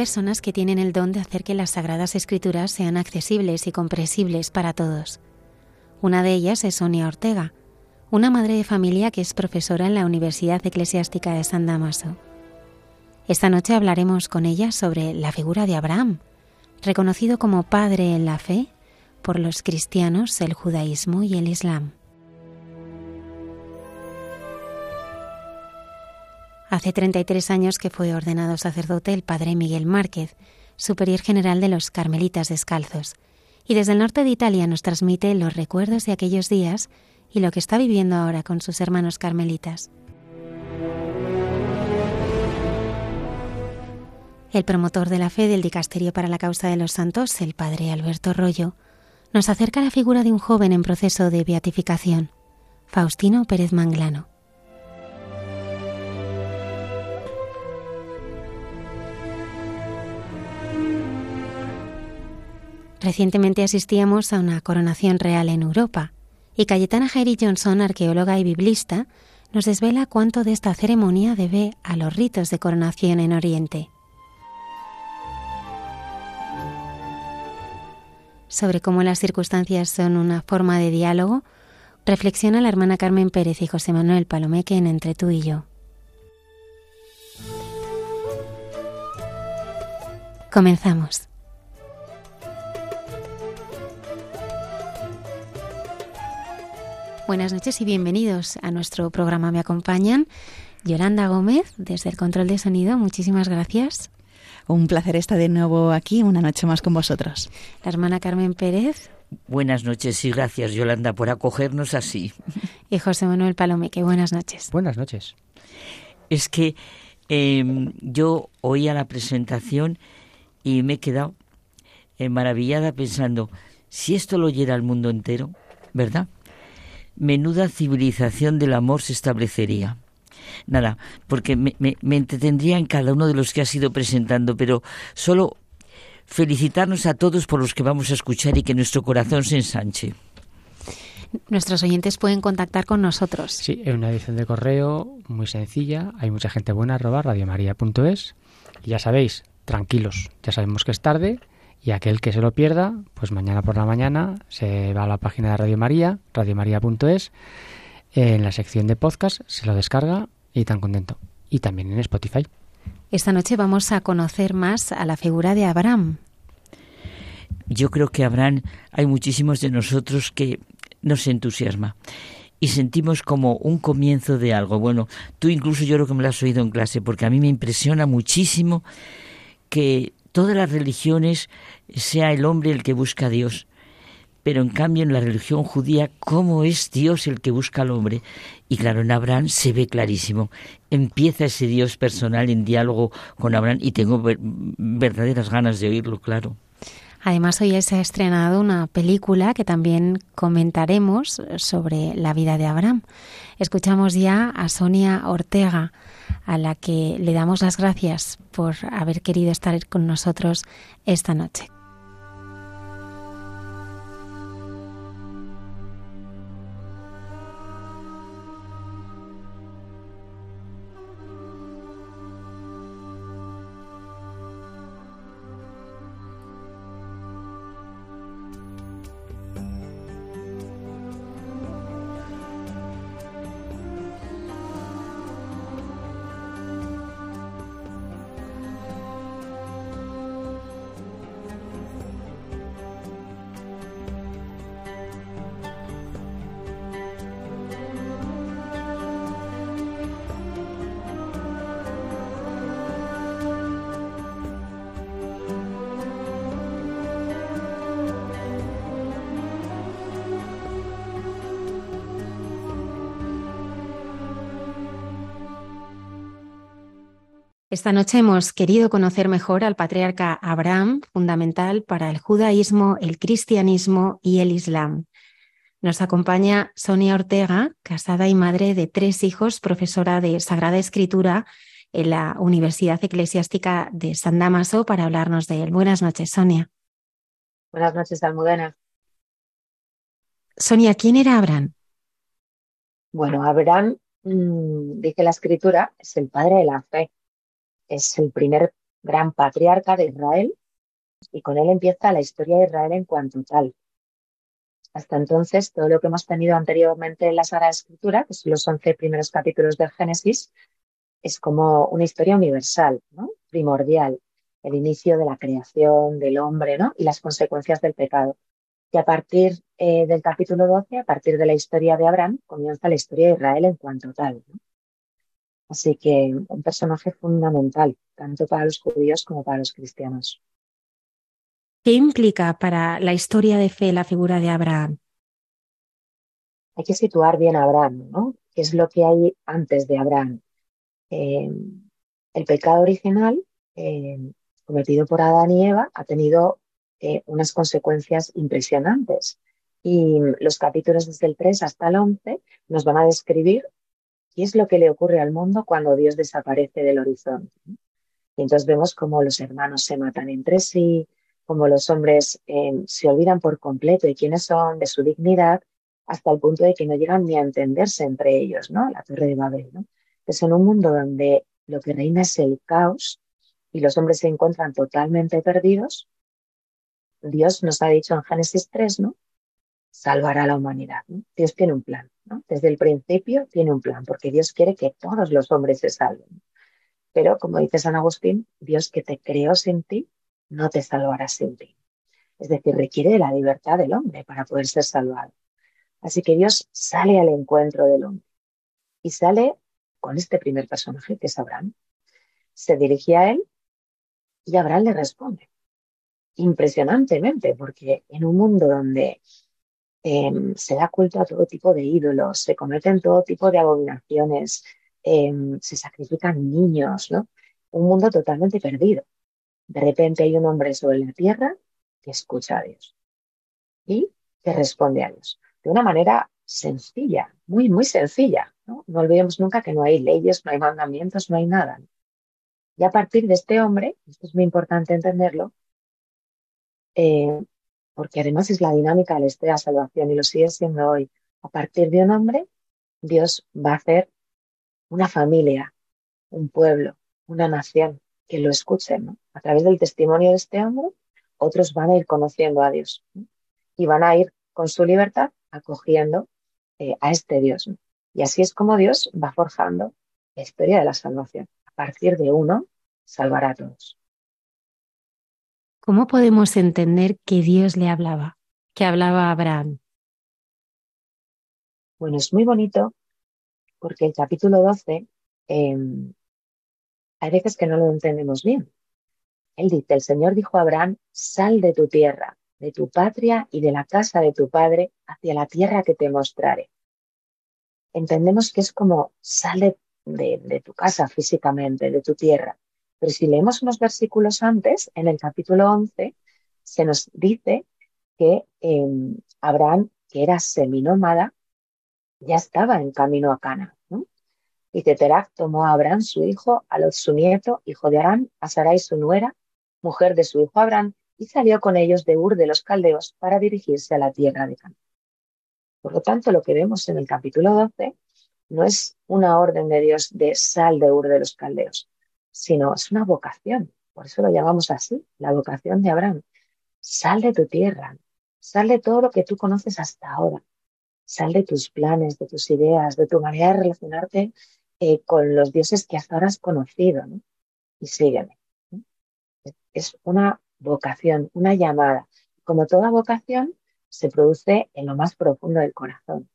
Personas que tienen el don de hacer que las Sagradas Escrituras sean accesibles y comprensibles para todos. Una de ellas es Sonia Ortega, una madre de familia que es profesora en la Universidad Eclesiástica de San Damaso. Esta noche hablaremos con ella sobre la figura de Abraham, reconocido como padre en la fe por los cristianos, el judaísmo y el islam. Hace 33 años que fue ordenado sacerdote el padre Miguel Márquez, superior general de los Carmelitas Descalzos, y desde el norte de Italia nos transmite los recuerdos de aquellos días y lo que está viviendo ahora con sus hermanos carmelitas. El promotor de la fe del Dicasterio para la Causa de los Santos, el padre Alberto Rollo, nos acerca la figura de un joven en proceso de beatificación, Faustino Pérez Manglano. Recientemente asistíamos a una coronación real en Europa y Cayetana Jairi Johnson, arqueóloga y biblista, nos desvela cuánto de esta ceremonia debe a los ritos de coronación en Oriente. Sobre cómo las circunstancias son una forma de diálogo, reflexiona la hermana Carmen Pérez y José Manuel Palomeque en Entre tú y yo. Comenzamos. Buenas noches y bienvenidos a nuestro programa. Me acompañan Yolanda Gómez desde el control de sonido. Muchísimas gracias. Un placer estar de nuevo aquí una noche más con vosotros. La hermana Carmen Pérez. Buenas noches y gracias Yolanda por acogernos así. Y José Manuel Palomeque. Buenas noches. Buenas noches. Es que eh, yo oía la presentación y me he quedado eh, maravillada pensando, si esto lo oyera el mundo entero, ¿verdad? Menuda civilización del amor se establecería. Nada, porque me, entretendría en cada uno de los que has ido presentando, pero solo felicitarnos a todos por los que vamos a escuchar y que nuestro corazón se ensanche. Nuestros oyentes pueden contactar con nosotros. Sí, en una edición de correo muy sencilla. Hay mucha gente buena, arroba radiomaria.es. Y ya sabéis, tranquilos, ya sabemos que es tarde, y aquel que se lo pierda, pues mañana por la mañana se va a la página de Radio María, radiomaria.es, en la sección de podcast, se lo descarga y tan contento. Y también en Spotify. Esta noche vamos a conocer más a la figura de Abraham. Yo creo que Abraham, hay muchísimos de nosotros que nos entusiasma y sentimos como un comienzo de algo. Bueno, tú incluso yo creo que me lo has oído en clase porque a mí me impresiona muchísimo que todas las religiones sea el hombre el que busca a Dios. Pero en cambio en la religión judía, ¿cómo es Dios el que busca al hombre? Y claro, en Abraham se ve clarísimo. Empieza ese Dios personal en diálogo con Abraham y tengo verdaderas ganas de oírlo, claro. Además, hoy se ha estrenado una película que también comentaremos sobre la vida de Abraham. Escuchamos ya a Sonia Ortega a la que le damos las gracias por haber querido estar con nosotros esta noche. Esta noche hemos querido conocer mejor al patriarca Abraham, fundamental para el judaísmo, el cristianismo y el islam. Nos acompaña Sonia Ortega, casada y madre de tres hijos, profesora de Sagrada Escritura en la Universidad Eclesiástica de San Damaso, para hablarnos de él. Buenas noches, Sonia. Buenas noches, Almudena. Sonia, ¿quién era Abraham? Bueno, Abraham, mmm, dice la Escritura, es el padre de la fe. Es el primer gran patriarca de Israel y con él empieza la historia de Israel en cuanto tal. Hasta entonces, todo lo que hemos tenido anteriormente en la Sagrada Escritura, que son los once primeros capítulos del Génesis, es como una historia universal, primordial, el inicio de la creación del hombre ¿no? y las consecuencias del pecado. Y a partir eh, del capítulo 12, a partir de la historia de Abraham, comienza la historia de Israel en cuanto tal. Así que un personaje fundamental, tanto para los judíos como para los cristianos. ¿Qué implica para la historia de fe la figura de Abraham? Hay que situar bien a Abraham, ¿no? ¿Qué es lo que hay antes de Abraham? Eh, el pecado original eh, cometido por Adán y Eva ha tenido eh, unas consecuencias impresionantes. Y los capítulos desde el 3 hasta el 11 nos van a describir qué es lo que le ocurre al mundo cuando Dios desaparece del horizonte. Y entonces vemos cómo los hermanos se matan entre sí, como los hombres eh, se olvidan por completo de quiénes son, de su dignidad, hasta el punto de que no llegan ni a entenderse entre ellos, ¿no? La Torre de Babel, ¿no? Es en un mundo donde lo que reina es el caos y los hombres se encuentran totalmente perdidos, Dios nos ha dicho en Génesis 3, ¿no? Salvará a la humanidad. Dios tiene un plan. Desde el principio tiene un plan, porque Dios quiere que todos los hombres se salven. Pero, como dice San Agustín, Dios que te creó sin ti no te salvará sin ti. Es decir, requiere de la libertad del hombre para poder ser salvado. Así que Dios sale al encuentro del hombre y sale con este primer personaje que es Abraham. Se dirige a él y Abraham le responde impresionantemente, porque en un mundo donde eh, se da culto a todo tipo de ídolos, se cometen todo tipo de abominaciones, eh, se sacrifican niños, ¿no? Un mundo totalmente perdido. De repente hay un hombre sobre la tierra que escucha a Dios y que responde a Dios de una manera sencilla, muy, muy sencilla. No, no olvidemos nunca que no hay leyes, no hay mandamientos, no hay nada. Y a partir de este hombre, esto es muy importante entenderlo, eh, porque además es la dinámica de la historia de salvación y lo sigue siendo hoy. A partir de un hombre, Dios va a hacer una familia, un pueblo, una nación que lo escuchen, ¿no? A través del testimonio de este hombre, otros van a ir conociendo a Dios y van a ir con su libertad acogiendo eh, a este Dios. Y así es como Dios va forjando la historia de la salvación. A partir de uno, salvará a todos. ¿Cómo podemos entender que Dios le hablaba, que hablaba a Abraham? Bueno, es muy bonito porque el capítulo 12 hay veces que no lo entendemos bien. Él dice, el Señor dijo a Abraham, sal de tu tierra, de tu patria y de la casa de tu padre hacia la tierra que te mostraré. Entendemos que es como sale de, tu casa físicamente, de tu tierra. Pero si leemos unos versículos antes, en el capítulo 11, se nos dice que em, Abraham, que era seminómada, ya estaba en camino a Cana. Y Teterak tomó a Abraham, su hijo, a Lot, su nieto, hijo de Arán, a Sarai, su nuera, mujer de su hijo Abraham, y salió con ellos de Ur de los Caldeos para dirigirse a la tierra de Canaán. Por lo tanto, lo que vemos en el capítulo 12 no es una orden de Dios de sal de Ur de los Caldeos, sino es una vocación. Por eso lo llamamos así, la vocación de Abraham. Sal de tu tierra, sal de todo lo que tú conoces hasta ahora, sal de tus planes, de tus ideas, de tu manera de relacionarte eh, con los dioses que hasta ahora has conocido, ¿no? Y sígueme. Es una vocación, una llamada. Como toda vocación, se produce en lo más profundo del corazón.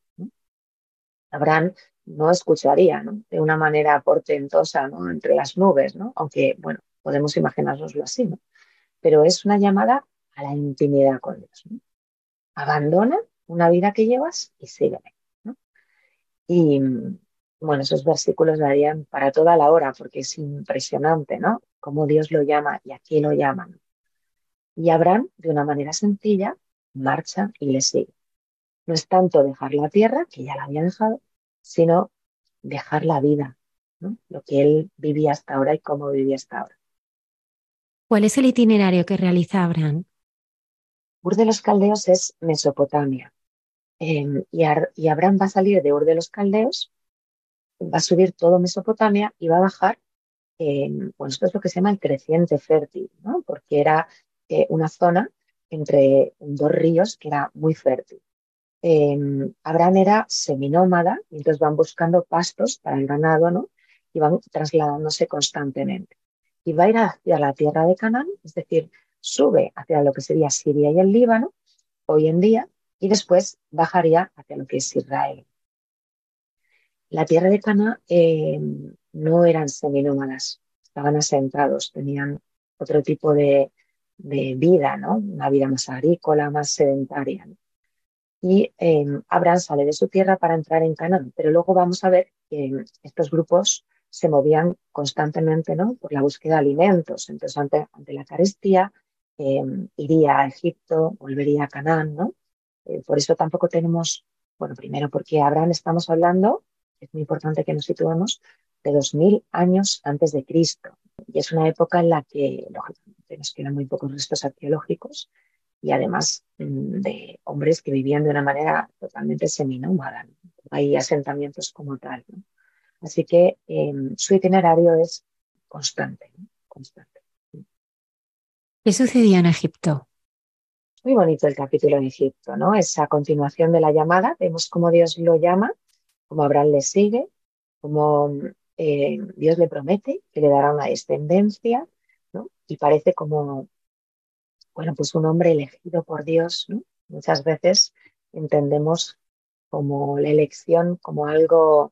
Abraham no escucharía ¿no? de una manera portentosa ¿no? entre las nubes, ¿no? aunque bueno, podemos imaginárnoslo así, ¿no? pero es una llamada a la intimidad con Dios. Abandona una vida que llevas y sígueme. Y, Bueno, esos versículos darían para toda la hora, porque es impresionante, ¿no? Cómo Dios lo llama y aquí lo llaman. Y Abraham, de una manera sencilla, marcha y le sigue. No es tanto dejar la tierra, que ya la había dejado, sino dejar la vida, ¿no? lo que él vivía hasta ahora y cómo vivía hasta ahora. ¿Cuál es el itinerario que realiza Abraham? Ur de los Caldeos es Mesopotamia. Em, y, Abraham va a salir de Ur de los Caldeos, va a subir todo Mesopotamia y va a bajar, bueno, esto es lo que se llama el creciente fértil, ¿no? porque era eh, una zona entre dos ríos que era muy fértil. Em, Abraham era seminómada entonces van buscando pastos para el ganado, ¿no? Y van trasladándose constantemente. Y va a ir hacia la tierra de Canaán, es decir, sube hacia lo que sería Siria y el Líbano hoy en día y después bajaría hacia lo que es Israel. La tierra de Canaán em, no eran seminómadas, estaban asentados, tenían otro tipo de, de vida, ¿no? Una vida más agrícola, más sedentaria. Y em, Abraham sale de su tierra para entrar en Canaán, pero luego vamos a ver que estos grupos se movían constantemente, ¿no? Por la búsqueda de alimentos. Entonces, ante, la carestía, em, iría a Egipto, volvería a Canaán, ¿no? Eh, por eso tampoco tenemos, bueno, primero porque Abraham estamos hablando, es muy importante que nos situemos, de dos mil años antes de Cristo. Y es una época en la que, lógicamente, nos quedan muy pocos restos arqueológicos y además mm, de hombres que vivían de una manera totalmente seminómada. Hay asentamientos como tal. Así que em, su itinerario es constante, constante. ¿Qué sucedía en Egipto? Muy bonito el capítulo de Egipto, ¿no? Esa continuación de la llamada, vemos cómo Dios lo llama, cómo Abraham le sigue, cómo eh, Dios le promete que le dará una descendencia, ¿no? Y parece como, bueno, pues un hombre elegido por Dios, ¿no? Muchas veces entendemos como la elección como algo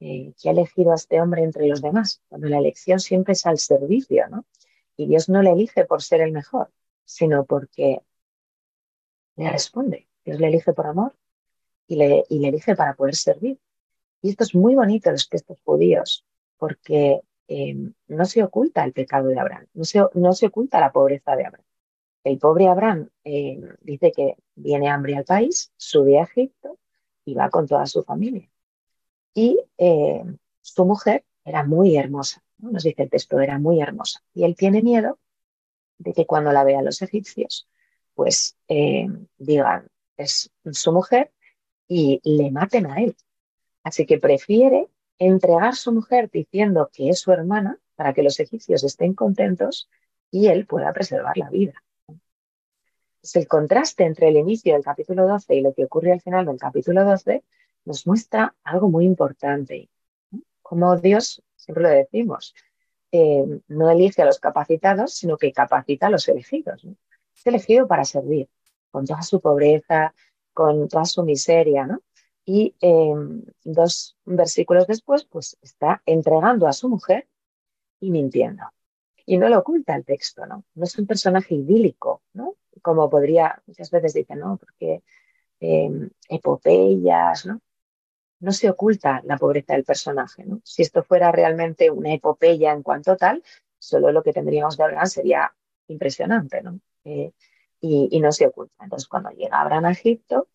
eh, que ha elegido a este hombre entre los demás, cuando la elección siempre es al servicio, ¿no? Y Dios no le elige por ser el mejor, sino porque le responde. Dios le elige por amor y le, y le elige para poder servir. Y esto es muy bonito los textos judíos, porque eh, no se oculta el pecado de Abraham, no se, no se oculta la pobreza de Abraham. El pobre Abraham eh, dice que viene hambre al país, sube a Egipto y va con toda su familia. Y eh, su mujer era muy hermosa, nos dice el texto, era muy hermosa. Y él tiene miedo de que cuando la vean los egipcios, pues digan, es su mujer y le maten a él. Así que prefiere entregar su mujer diciendo que es su hermana para que los egipcios estén contentos y él pueda preservar la vida. El contraste entre el inicio del capítulo 12 y lo que ocurre al final del capítulo 12 nos muestra algo muy importante. Como Dios, siempre lo decimos, eh, no elige a los capacitados, sino que capacita a los elegidos. Es elegido para servir, con toda su pobreza, con toda su miseria, ¿no? y em, dos versículos después, pues está entregando a su mujer y mintiendo. Y no lo oculta el texto, ¿no? No es un personaje idílico, ¿no? Como podría, muchas veces dicen, ¿no? Porque em, epopeyas, ¿no? No se oculta la pobreza del personaje, ¿no? Si esto fuera realmente una epopeya en cuanto tal, solo lo que tendríamos de Abraham sería impresionante, ¿no? Eh, y, y, no se oculta. Entonces, cuando llega Abraham a Egipto,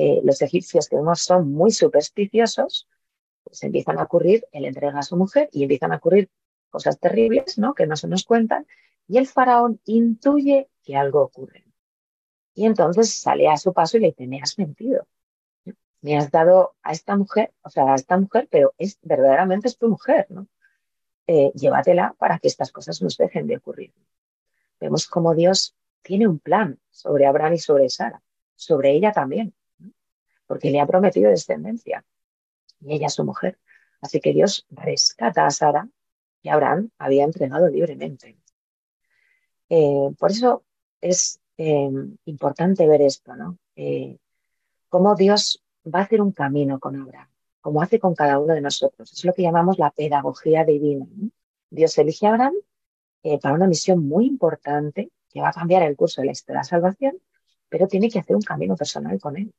eh, los egipcios que vemos son muy supersticiosos, pues empiezan a ocurrir, él entrega a su mujer y empiezan a ocurrir cosas terribles, ¿no? Que no se nos cuentan, y el faraón intuye que algo ocurre. Y entonces sale a su paso y le dice, me has mentido. Me has dado a esta mujer, o sea, a esta mujer, pero es verdaderamente es tu mujer, ¿no? Eh, llévatela para que estas cosas nos dejen de ocurrir. Vemos cómo Dios tiene un plan sobre Abraham y sobre Sara, sobre ella también porque le ha prometido descendencia y ella es su mujer. Así que Dios rescata a Sara Abraham había entregado libremente. Eh, por eso es eh, importante ver esto, ¿no? Eh, cómo Dios va a hacer un camino con Abraham, como hace con cada uno de nosotros. Es lo que llamamos la pedagogía divina. Dios elige a Abraham para una misión muy importante que va a cambiar el curso de la historia de la salvación, pero tiene que hacer un camino personal con él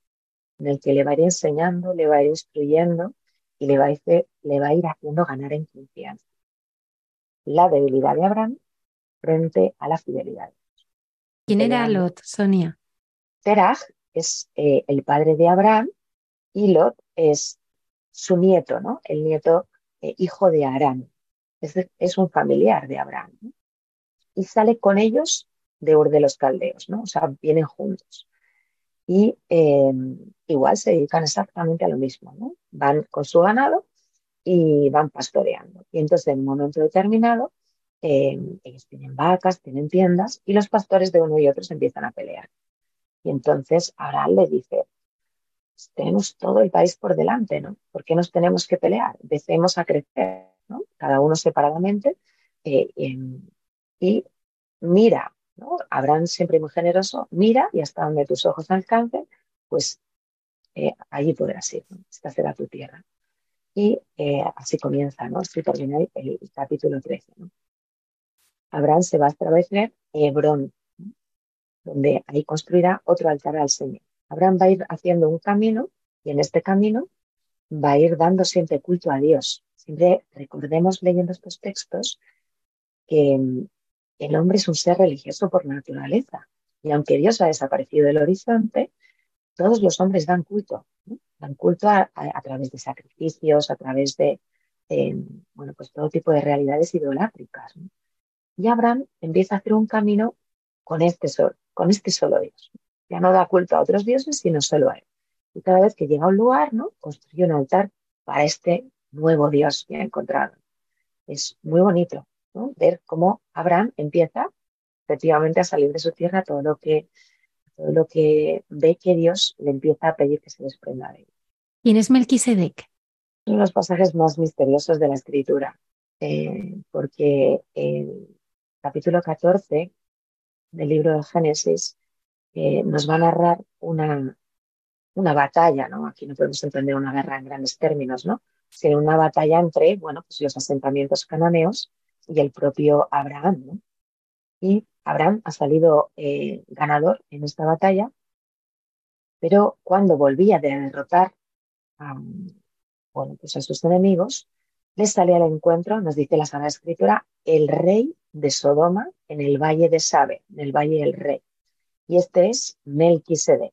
en el que le va a ir enseñando, le va a ir instruyendo y le va, a ir, le va a ir haciendo ganar en confianza. La debilidad de Abraham frente a la fidelidad. ¿Quién era Lot, Sonia? Teraj es eh, el padre de Abraham y Lot es su nieto, ¿no? El nieto eh, hijo de Aram. Es, un familiar de Abraham. Y sale con ellos de Ur de los Caldeos, ¿no? O sea, vienen juntos. Y eh, igual se dedican exactamente a lo mismo, ¿no? Van con su ganado y van pastoreando. Y entonces en un momento determinado, ellos tienen vacas, tienen tiendas y los pastores de uno y otro se empiezan a pelear. Y entonces Abraham le dice, tenemos todo el país por delante, ¿no? ¿Por qué nos tenemos que pelear? Empecemos a crecer, ¿no? Cada uno separadamente eh, y mira, ¿no? Abraham siempre muy generoso, mira y hasta donde tus ojos alcancen, pues eh, allí podrás ir, ¿no? Esta será tu tierra. Y eh, así comienza, ¿no? Así termina el, capítulo 13, ¿no? Abraham se va a establecer Hebrón, donde ahí construirá otro altar al Señor. Abraham va a ir haciendo un camino y en este camino va a ir dando siempre culto a Dios. Siempre recordemos leyendo estos textos que el hombre es un ser religioso por naturaleza. Y aunque Dios ha desaparecido del horizonte, todos los hombres dan culto. Dan culto a, través de sacrificios, a través de, bueno, pues todo tipo de realidades idolátricas. Y Abraham empieza a hacer un camino con este sol, con este solo Dios. Ya no da culto a otros dioses, sino solo a él. Y cada vez que llega a un lugar, ¿no? Construye un altar para este nuevo Dios que ha encontrado. Es muy bonito, ¿no? Ver cómo Abraham empieza efectivamente a salir de su tierra todo lo que, todo lo que ve que Dios le empieza a pedir que se desprenda de él. ¿Quién es Melquisedec? Uno de los pasajes más misteriosos de la escritura, eh, porque el capítulo 14 del libro de Génesis eh, nos va a narrar una, una batalla, ¿no? Aquí no podemos entender una guerra en grandes términos, ¿no? Sino una batalla entre, bueno, pues los asentamientos cananeos y el propio Abraham, ¿no? Y Abraham ha salido eh, ganador en esta batalla, pero cuando volvía de derrotar a, bueno, pues a sus enemigos, les sale al encuentro, nos dice la Sagrada Escritura, el rey de Sodoma en el valle de Sabe, en el valle del rey. Y este es Melquisedec,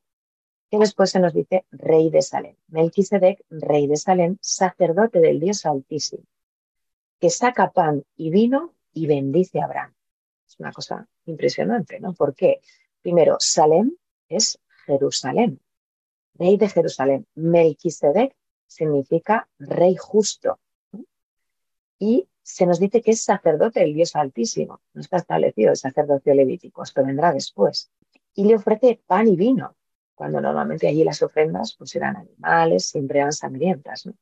que después se nos dice rey de Salem. Melquisedec, rey de Salem, sacerdote del Dios Altísimo, que saca pan y vino y bendice a Abraham. Una cosa impresionante, ¿no? ¿Por qué? Primero, Salem es Jerusalén, rey de Jerusalén. Melquisedec significa rey justo. Y se nos dice que es sacerdote del Dios Altísimo. No está establecido el sacerdocio levítico, esto vendrá después. Y le ofrece pan y vino, cuando normalmente allí las ofrendas pues eran animales, siempre eran sangrientas. ¿no?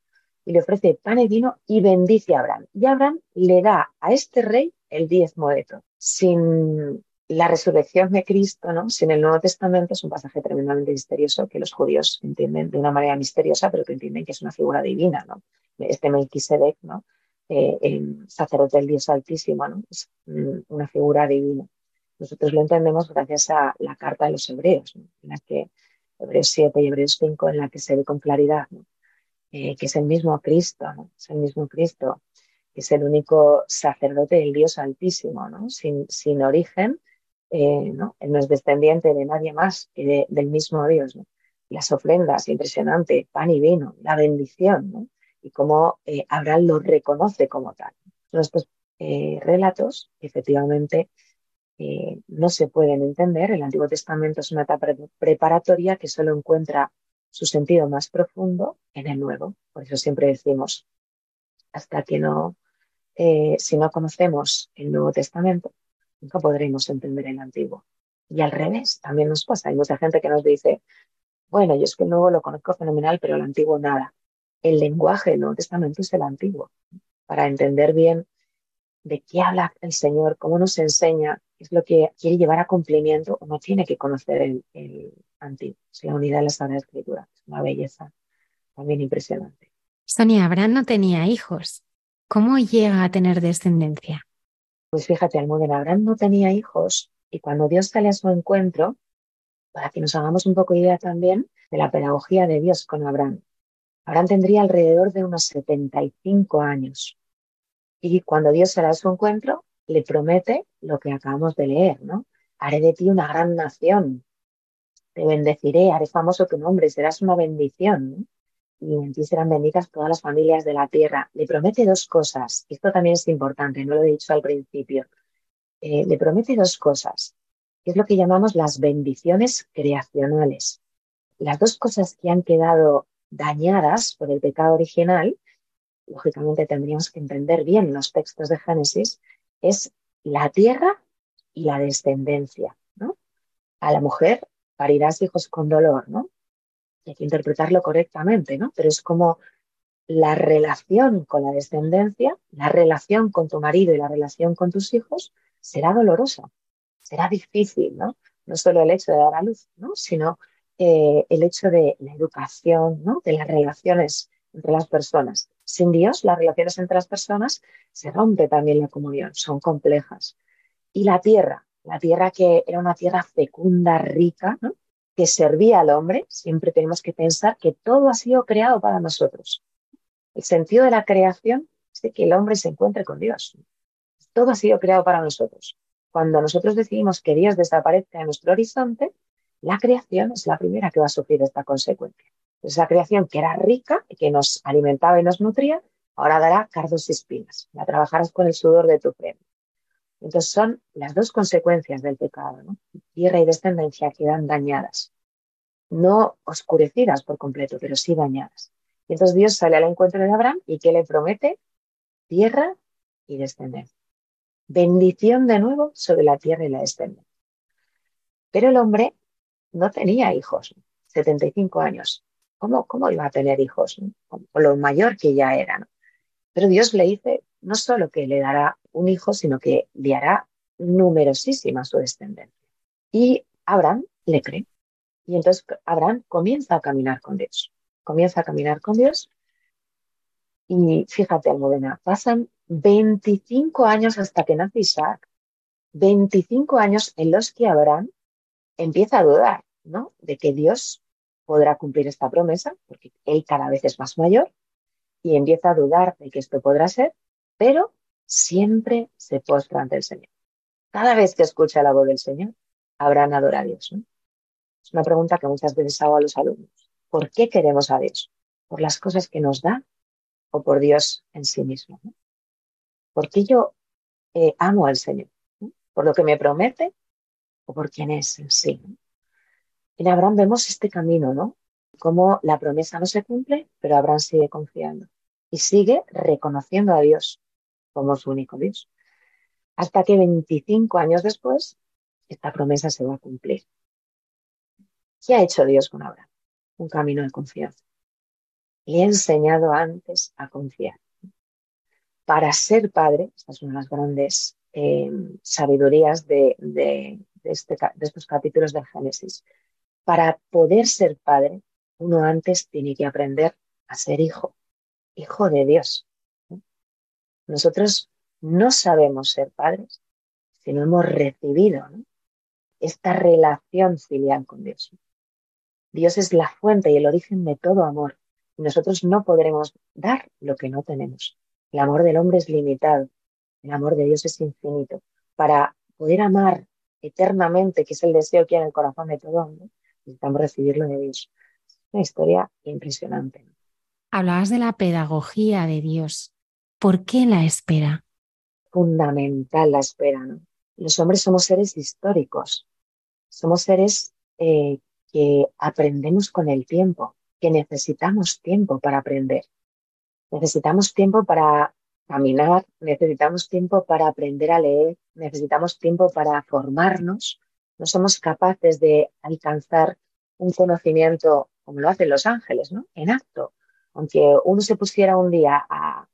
Y le ofrece pan y vino y bendice a Abraham. Y Abraham le da a este rey el diezmo de todo. Sin la resurrección de Cristo, ¿no? sin el Nuevo Testamento, es un pasaje tremendamente misterioso que los judíos entienden de una manera misteriosa, pero que entienden que es una figura divina. ¿no? Este Melquisedec, ¿no? eh, el sacerdote del Dios Altísimo, ¿no? Es una figura divina. Nosotros lo entendemos gracias a la carta de los hebreos, en la que Hebreos 7 y Hebreos 5, en la que se ve con claridad eh, que es el mismo Cristo, ¿no? es el mismo Cristo, es el único sacerdote del Dios Altísimo, ¿no? sin, sin origen, eh, ¿no? Él no es descendiente de nadie más que del mismo Dios. Las ofrendas, impresionante, pan y vino, la bendición, ¿no? y cómo eh, Abraham lo reconoce como tal. Son estos eh, relatos efectivamente no se pueden entender. El Antiguo Testamento es una etapa preparatoria que solo encuentra su sentido más profundo en el Nuevo. Por eso siempre decimos, hasta que no, si no conocemos el Nuevo Testamento, nunca podremos entender el Antiguo. Y al revés, también nos pasa. Hay mucha gente que nos dice, bueno, yo es que el Nuevo lo conozco fenomenal, pero el Antiguo nada el lenguaje del Nuevo Testamento es el antiguo, para entender bien de qué habla el Señor, cómo nos enseña, es lo que quiere llevar a cumplimiento, uno tiene que conocer el, antiguo, es la unidad de la Sagrada Escritura, es una belleza también impresionante. Sonia, Abraham no tenía hijos. ¿Cómo llega a tener descendencia? Pues fíjate, Almudena, Abraham no tenía hijos y cuando Dios sale a su encuentro, para que nos hagamos un poco idea también de la pedagogía de Dios con Abraham, Abraham tendría alrededor de unos 75 años. Y cuando Dios se da su encuentro, le promete lo que acabamos de leer, ¿no? Haré de ti una gran nación, te bendeciré, haré famoso tu nombre, serás una bendición. Y en ti serán benditas todas las familias de la tierra. Le promete dos cosas. Esto también es importante, no lo he dicho al principio. Eh, le promete dos cosas, que es lo que llamamos las bendiciones creacionales. Las dos cosas que han quedado dañadas por el pecado original, lógicamente tendríamos que entender bien los textos de Génesis, es la tierra y la descendencia. ¿no? A la mujer parirás hijos con dolor, ¿no? Hay que interpretarlo correctamente, ¿no? Pero es como la relación con la descendencia, la relación con tu marido y la relación con tus hijos será dolorosa, será difícil, ¿no? No solo el hecho de dar a luz, ¿no? Sino eh, el hecho de la educación, ¿no? De las relaciones entre las personas. Sin Dios, las relaciones entre las personas se rompe también la comunión, son complejas. Y la tierra, la tierra que era una tierra fecunda, rica, que servía al hombre, siempre tenemos que pensar que todo ha sido creado para nosotros. El sentido de la creación es que el hombre se encuentre con Dios. Todo ha sido creado para nosotros. Cuando nosotros decidimos que Dios desaparezca de nuestro horizonte, la creación es la primera que va a sufrir esta consecuencia. Esa creación que era rica y que nos alimentaba y nos nutría, ahora dará cardos y espinas. La trabajarás con el sudor de tu frente. Entonces son las dos consecuencias del pecado. ¿no? Tierra y descendencia quedan dañadas. No oscurecidas por completo, pero sí dañadas. Y entonces Dios sale al encuentro de Abraham y ¿qué le promete? Tierra y descendencia. Bendición de nuevo sobre la tierra y la descendencia. Pero el hombre no tenía hijos, 75 años. ¿Cómo, cómo iba a tener hijos? O lo mayor que ya era. Pero Dios le dice no solo que le dará un hijo, sino que le hará numerosísima su descendencia. Y Abraham le cree. Y entonces Abraham comienza a caminar con Dios. Comienza a caminar con Dios. Y fíjate, Almudena, pasan 25 años hasta que nace Isaac. 25 años en los que Abraham empieza a dudar, ¿no? De que Dios podrá cumplir esta promesa, porque él cada vez es más mayor, y empieza a dudar de que esto podrá ser, pero siempre se postra ante el Señor. Cada vez que escucha la voz del Señor, Abraham adora a Dios. Es una pregunta que muchas veces hago a los alumnos. ¿Por qué queremos a Dios? ¿Por las cosas que nos da o por Dios en sí mismo? ¿Por qué yo eh, amo al Señor? ¿Por lo que me promete o por quién es en sí. En Abraham vemos este camino, ¿no? Cómo la promesa no se cumple, pero Abraham sigue confiando y sigue reconociendo a Dios como su único Dios. Hasta que 25 años después, esta promesa se va a cumplir. ¿Qué ha hecho Dios con Abraham? Un camino de confianza. Le ha enseñado antes a confiar. Para ser padre, esta es una de las grandes eh, sabidurías de, este de, estos capítulos del Génesis. Para poder ser padre, uno antes tiene que aprender a ser hijo, hijo de Dios. Nosotros no sabemos ser padres si no hemos recibido esta relación filial con Dios. Dios es la fuente y el origen de todo amor. Nosotros no podremos dar lo que no tenemos. El amor del hombre es limitado. El amor de Dios es infinito. Para poder amar eternamente, que es el deseo que hay en el corazón de todo hombre, necesitamos recibirlo de Dios. Es una historia impresionante. Hablabas de la pedagogía de Dios. ¿Por qué la espera? Fundamental la espera. Los hombres somos seres históricos. Somos seres eh, que aprendemos con el tiempo, que necesitamos tiempo para aprender. Necesitamos tiempo para caminar, necesitamos tiempo para aprender a leer, necesitamos tiempo para formarnos. No somos capaces de alcanzar un conocimiento como lo hacen los ángeles, ¿no? En acto. Aunque uno se pusiera un día a,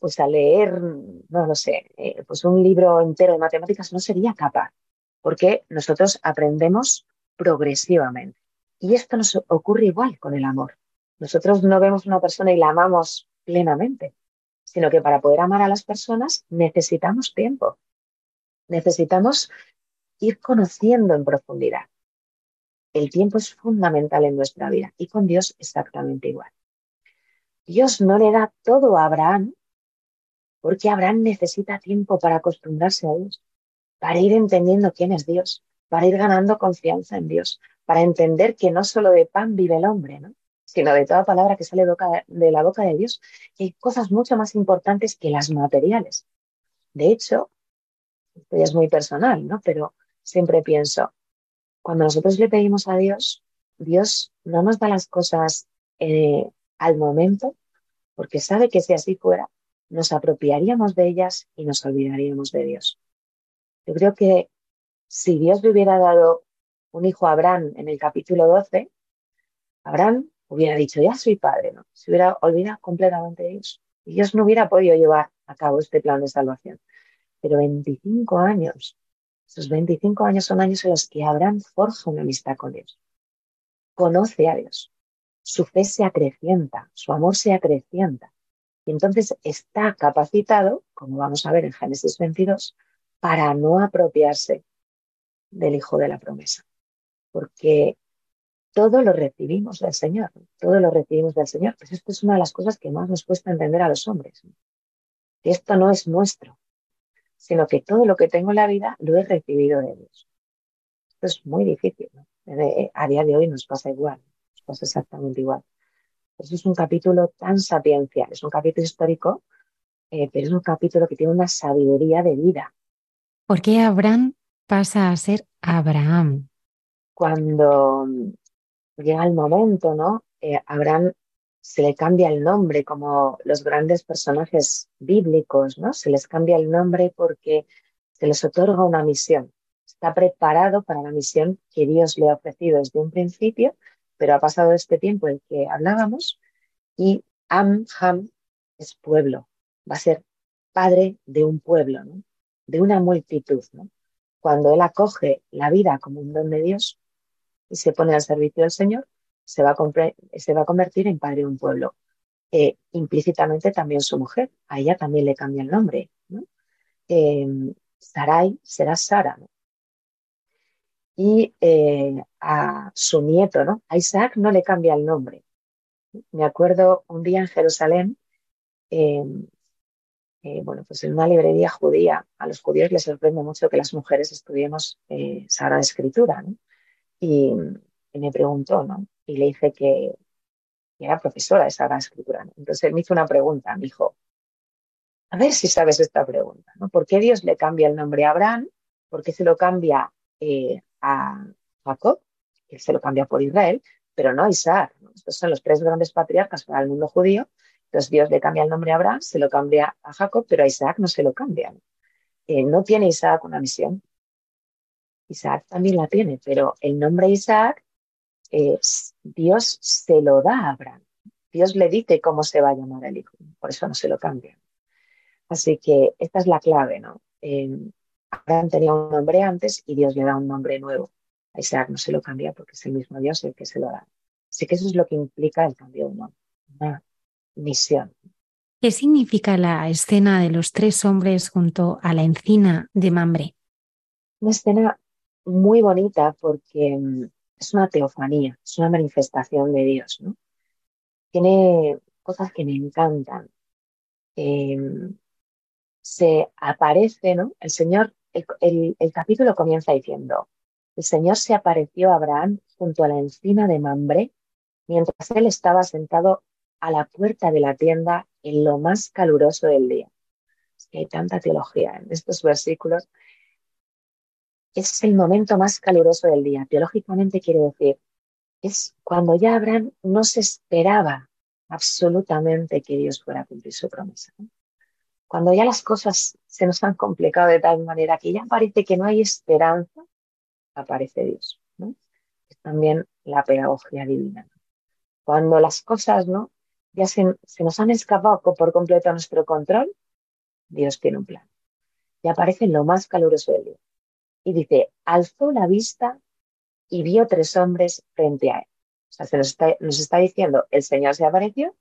pues a leer, no lo sé, eh, pues un libro entero de matemáticas, no sería capaz, porque nosotros aprendemos progresivamente. Y esto nos ocurre igual con el amor. Nosotros no vemos una persona y la amamos plenamente sino que para poder amar a las personas necesitamos tiempo. Necesitamos ir conociendo en profundidad. El tiempo es fundamental en nuestra vida y con Dios exactamente igual. Dios no le da todo a Abraham porque Abraham necesita tiempo para acostumbrarse a Dios, para ir entendiendo quién es Dios, para ir ganando confianza en Dios, para entender que no solo de pan vive el hombre, ¿no? sino de toda palabra que sale de la boca de Dios. hay cosas mucho más importantes que las materiales. De hecho, esto ya es muy personal, ¿no? Pero siempre pienso, cuando nosotros le pedimos a Dios, Dios no nos da las cosas eh, al momento, porque sabe que si así fuera, nos apropiaríamos de ellas y nos olvidaríamos de Dios. Yo creo que si Dios le hubiera dado un hijo a Abraham en el capítulo 12, Abraham hubiera dicho, ya soy padre, ¿no? Se hubiera olvidado completamente de Dios. Y Dios no hubiera podido llevar a cabo este plan de salvación. Pero 25 años, esos 25 años son años en los que Abraham forja una amistad con Dios. Conoce a Dios. Su fe se acrecienta, su amor se acrecienta. Y entonces está capacitado, como vamos a ver en Génesis 22, para no apropiarse del Hijo de la promesa. Porque todo lo recibimos del Señor, todo lo recibimos del Señor. Pues esto es una de las cosas que más nos cuesta entender a los hombres. Que esto no es nuestro, sino que todo lo que tengo en la vida lo he recibido de Dios. Esto es muy difícil. A día de hoy nos pasa igual, pasa exactamente igual. Eso es un capítulo tan sapiencial, es un capítulo histórico, eh, pero es un capítulo que tiene una sabiduría de vida. ¿Por qué Abraham pasa a ser Abraham? Cuando llega el momento, ¿no? Eh, Abraham se le cambia el nombre como los grandes personajes bíblicos, ¿no? Se les cambia el nombre porque se les otorga una misión. Está preparado para la misión que Dios le ha ofrecido desde un principio, pero ha pasado este tiempo en que hablábamos y Am, Ham es pueblo, va a ser padre de un pueblo, ¿no? de una multitud. ¿no? Cuando él acoge la vida como un don de Dios, y se pone al servicio del Señor, se va a, convertir en padre de un pueblo. Eh, implícitamente también su mujer, a ella también le cambia el nombre. Em, Sarai será Sara. Y eh, a su nieto, ¿no? a Isaac no le cambia el nombre. Me acuerdo un día en Jerusalén, em, eh, bueno, pues en una librería judía, a los judíos les sorprende mucho que las mujeres estudiemos Sagrada Escritura. ¿no? y, me preguntó, ¿no? Y le dije que, era profesora de Sagrada Escritura. Entonces me hizo una pregunta, me dijo, a ver si sabes esta pregunta, ¿no? ¿Por qué Dios le cambia el nombre a Abraham? ¿Por qué se lo cambia eh, a Jacob? Él se lo cambia por Israel, pero no a Isaac. Estos son los tres grandes patriarcas para el mundo judío. Entonces Dios le cambia el nombre a Abraham, se lo cambia a Jacob, pero a Isaac no se lo cambia. Eh, no tiene Isaac una misión, Isaac también la tiene, pero el nombre Isaac, Dios se lo da a Abraham. Dios le dice cómo se va a llamar el hijo, por eso no se lo cambia. Así que esta es la clave, ¿no? Abraham tenía un nombre antes y Dios le da un nombre nuevo. A Isaac no se lo cambia porque es el mismo Dios el que se lo da. Así que eso es lo que implica el cambio nombre, una misión. ¿Qué significa la escena de los tres hombres junto a la encina de Mambre? Una escena muy bonita porque mm, es una teofanía, es una manifestación de Dios, ¿no? Tiene cosas que me encantan. Em, se aparece, ¿no? El Señor, el, capítulo comienza diciendo, el Señor se apareció a Abraham junto a la encina de Mambré mientras él estaba sentado a la puerta de la tienda en lo más caluroso del día. Es que hay tanta teología en estos versículos es el momento más caluroso del día. Teológicamente quiere decir, es cuando ya Abraham no se esperaba absolutamente que Dios fuera a cumplir su promesa. Cuando ya las cosas se nos han complicado de tal manera que ya parece que no hay esperanza, aparece Dios. Es también la pedagogía divina. Cuando las cosas ¿no? ya se, se nos han escapado por completo a nuestro control, Dios tiene un plan. Y aparece en lo más caluroso del día y dice, alzó la vista y vio tres hombres frente a él. O sea, se nos está, nos está diciendo, el Señor se apareció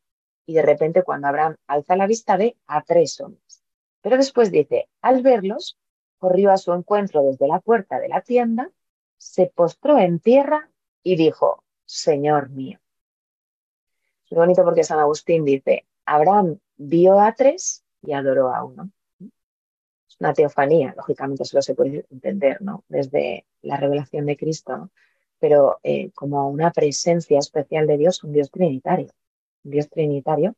y de repente cuando Abraham alza la vista ve a tres hombres. Pero después dice, al verlos, corrió a su encuentro desde la puerta de la tienda, se postró en tierra y dijo, Señor mío. Es muy bonito porque San Agustín dice, Abraham vio a tres y adoró a uno. Es una teofanía, lógicamente solo se puede entender ¿no? desde la revelación de Cristo, pero eh, como una presencia especial de Dios, un Dios trinitario, Dios trinitario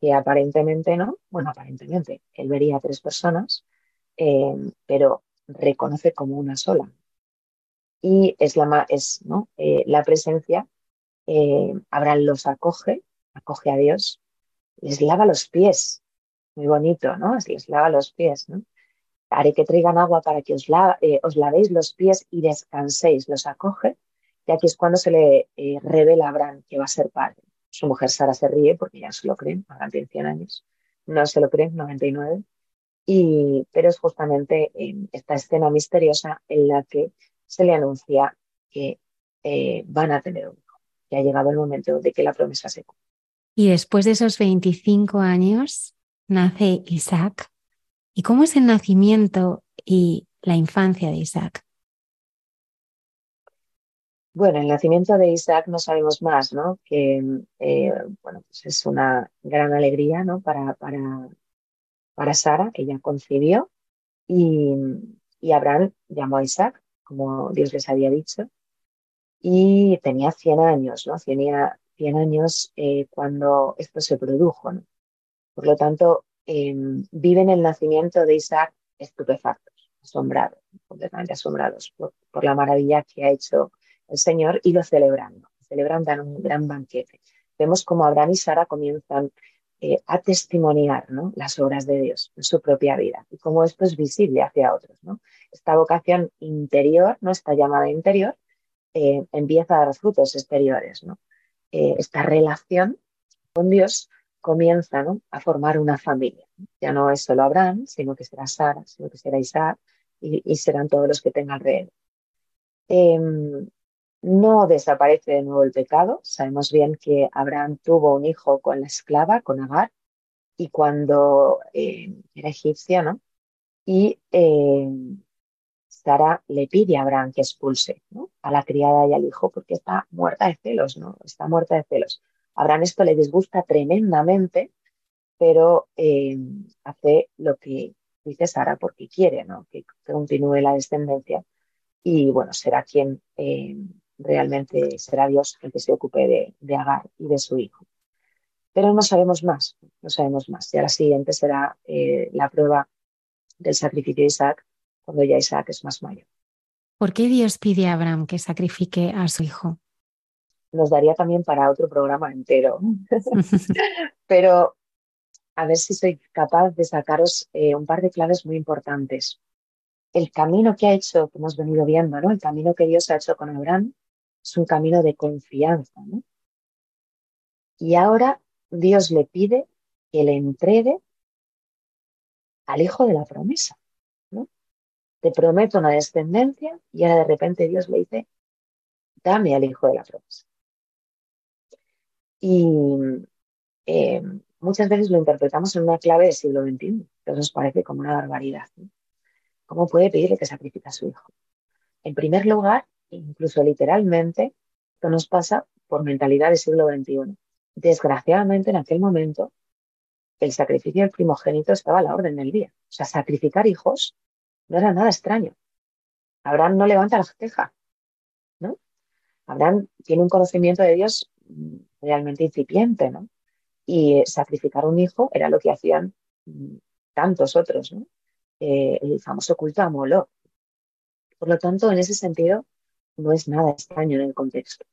que aparentemente no, bueno, aparentemente, él vería a tres personas, eh, pero reconoce como una sola. Y es la, es, ¿no? Eh, la presencia, Abraham los acoge, acoge a Dios, les lava los pies, muy bonito, ¿no? Les lava los pies, ¿no? Haré que traigan agua para que os, os lavéis los pies y descanséis, los acoge y aquí es cuando se le eh, revela a Abraham que va a ser padre. Su mujer Sara se ríe porque ya se lo creen, Abraham tiene 100 años, no se lo creen, 99. Y, pero es justamente en esta escena misteriosa en la que se le anuncia que eh, van a tener un hijo, que ha llegado el momento de que la promesa se cumpla. Y después de esos 25 años nace Isaac. ¿Y cómo es el nacimiento y la infancia de Isaac? Bueno, el nacimiento de Isaac no sabemos más, ¿no? Que eh, bueno, pues es una gran alegría, ¿no? Para, para, para Sara, ella concibió y, y Abraham llamó a Isaac, como Dios les había dicho, y tenía 100 años, ¿no? Tenía 100 años eh, cuando esto se produjo, ¿no? Por lo tanto, em, viven el nacimiento de Isaac estupefactos, asombrados, completamente asombrados por, por la maravilla que ha hecho el Señor y lo celebran, celebran, un gran banquete. Vemos como Abraham y Sara comienzan eh, a testimoniar las obras de Dios en su propia vida y cómo esto es visible hacia otros. Esta vocación interior, ¿no? esta llamada interior, eh, empieza a dar frutos exteriores. Eh, esta relación con Dios comienza a formar una familia. Ya no es solo Abraham, sino que será Sara, sino que será Isaac y, y serán todos los que tengan alrededor. Em, no desaparece de nuevo el pecado. Sabemos bien que Abraham tuvo un hijo con la esclava, con Agar, y cuando eh, era egipcia, ¿no? Y eh, Sara le pide a Abraham que expulse a la criada y al hijo porque está muerta de celos, ¿no? Está muerta de celos. Abraham esto le disgusta tremendamente, pero eh, hace lo que dice Sara porque quiere, ¿no? Que continúe la descendencia. Y bueno, será quien realmente será Dios el que se ocupe de, Agar y de su hijo. Pero no sabemos más, no sabemos más. Ya la siguiente será eh, la prueba del sacrificio de Isaac cuando ya Isaac es más mayor. ¿Por qué Dios pide a Abraham que sacrifique a su hijo? Nos daría también para otro programa entero. Pero a ver si soy capaz de sacaros eh, un par de claves muy importantes. El camino que ha hecho, que hemos venido viendo, ¿no? El camino que Dios ha hecho con Abraham es un camino de confianza. ¿no? Y ahora Dios le pide que le entregue al hijo de la promesa. Te prometo una descendencia y ahora de repente Dios le dice, dame al hijo de la promesa. Y eh, muchas veces lo interpretamos en una clave del siglo XXI, que nos parece como una barbaridad. ¿Cómo puede pedirle que sacrifique a su hijo? En primer lugar, incluso literalmente, esto nos pasa por mentalidad del siglo XXI. Desgraciadamente, en aquel momento, el sacrificio del primogénito estaba a la orden del día. O sea, sacrificar hijos no era nada extraño. Abraham no levanta la ceja, ¿no? Abraham tiene un conocimiento de Dios realmente incipiente, ¿no? Y sacrificar un hijo era lo que hacían tantos otros. Eh, el famoso culto a Molo. Por lo tanto, en ese sentido, no es nada extraño en el contexto.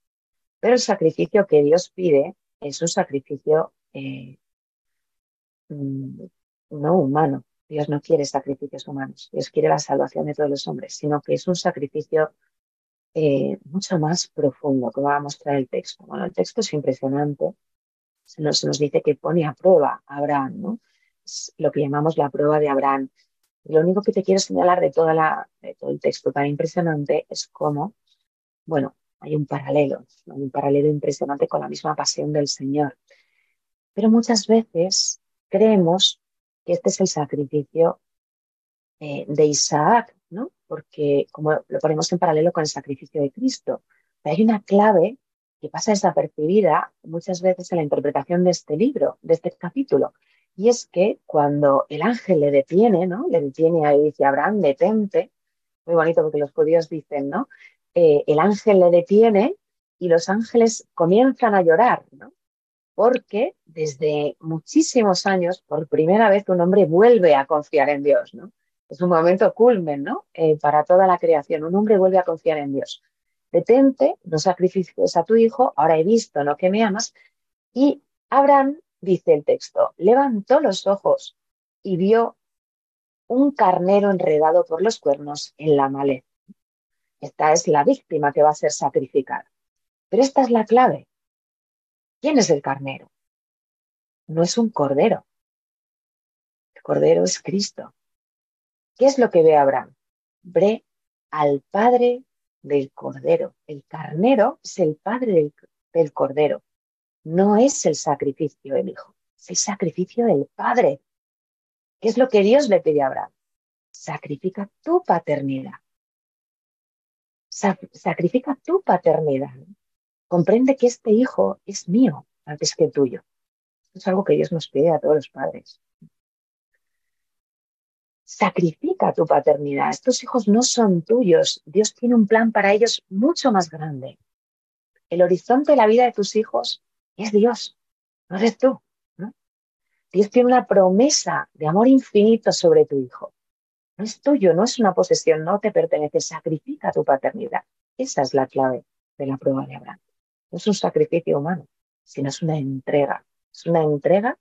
Pero el sacrificio que Dios pide es un sacrificio eh, mm, no humano. Dios no quiere sacrificios humanos. Dios quiere la salvación de todos los hombres, sino que es un sacrificio eh, mucho más profundo, como va a mostrar el texto. Bueno, el texto es impresionante. Se nos, dice que pone a prueba a Abraham, ¿no? Lo que llamamos la prueba de Abraham. lo único que te quiero señalar de, toda de todo el texto tan impresionante es cómo bueno, hay un paralelo, un paralelo impresionante con la misma pasión del Señor. Pero muchas veces creemos que este es el sacrificio eh, de Isaac, ¿no? Porque como lo ponemos en paralelo con el sacrificio de Cristo, hay una clave que pasa desapercibida muchas veces en la interpretación de este libro, de este capítulo. Y es que cuando el ángel le detiene, ¿no? Le detiene y dice, Abraham, detente. Muy bonito porque los judíos dicen, ¿no? Eh, el ángel le detiene y los ángeles comienzan a llorar, ¿no? Porque desde muchísimos años, por primera vez, un hombre vuelve a confiar en Dios, ¿no? Es un momento culmen, ¿no? Eh, para toda la creación. Un hombre vuelve a confiar en Dios. Detente, no sacrifiques a tu hijo, ahora he visto, ¿no? Que me amas. Y Abraham dice el texto, levantó los ojos y vio un carnero enredado por los cuernos en la maleza. Esta es la víctima que va a ser sacrificada. Pero esta es la clave. ¿Quién es el carnero? No es un cordero. El cordero es Cristo. ¿Qué es lo que ve Abraham? Ve al padre del cordero. El carnero es el padre del, cordero no es el sacrificio del hijo, es el sacrificio del padre. ¿Qué es lo que Dios le pide a Abraham? Sacrifica tu paternidad. Sacrifica tu paternidad. Comprende que este hijo es mío antes que tuyo. es algo que Dios nos pide a todos los padres. Sacrifica tu paternidad. Estos hijos no son tuyos. Dios tiene un plan para ellos mucho más grande. El horizonte de la vida de tus hijos es Dios, no eres tú. Dios tiene una promesa de amor infinito sobre tu hijo. No es tuyo, no es una posesión, no te pertenece, sacrifica tu paternidad. Esa es la clave de la prueba de Abraham. No es un sacrificio humano, sino es una entrega. Es una entrega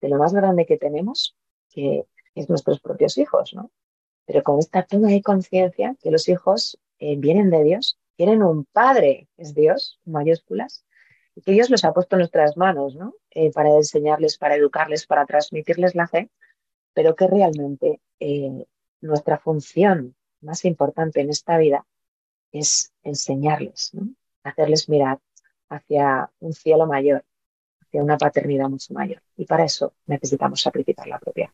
de lo más grande que tenemos, que es nuestros propios hijos, ¿no? Pero con esta toma de conciencia que los hijos eh, vienen de Dios, tienen un padre, es Dios, mayúsculas, que Dios los ha puesto en nuestras manos, ¿no? Eh, para enseñarles, para educarles, para transmitirles la fe, pero que realmente eh, nuestra función más importante en esta vida es enseñarles, ¿no? hacerles mirar hacia un cielo mayor, hacia una paternidad mucho mayor. Y para eso necesitamos sacrificar la propia.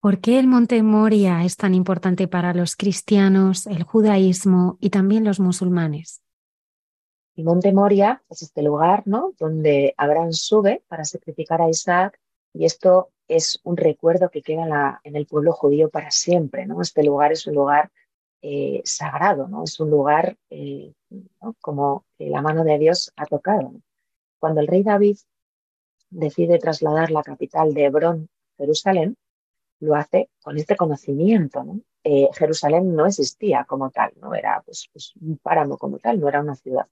¿Por qué el monte Moria es tan importante para los cristianos, el judaísmo y también los musulmanes? Y Monte Moria es este lugar, ¿no? Donde Abraham sube para sacrificar a Isaac y esto es un recuerdo que queda en, el pueblo judío para siempre, ¿no? Este lugar es un lugar eh, sagrado, ¿no? Es un lugar eh, como la mano de Dios ha tocado. Cuando el rey David decide trasladar la capital de Hebrón, Jerusalén, lo hace con este conocimiento, ¿no? Eh, Jerusalén no existía como tal, no era pues, pues, un páramo como tal, no era una ciudad.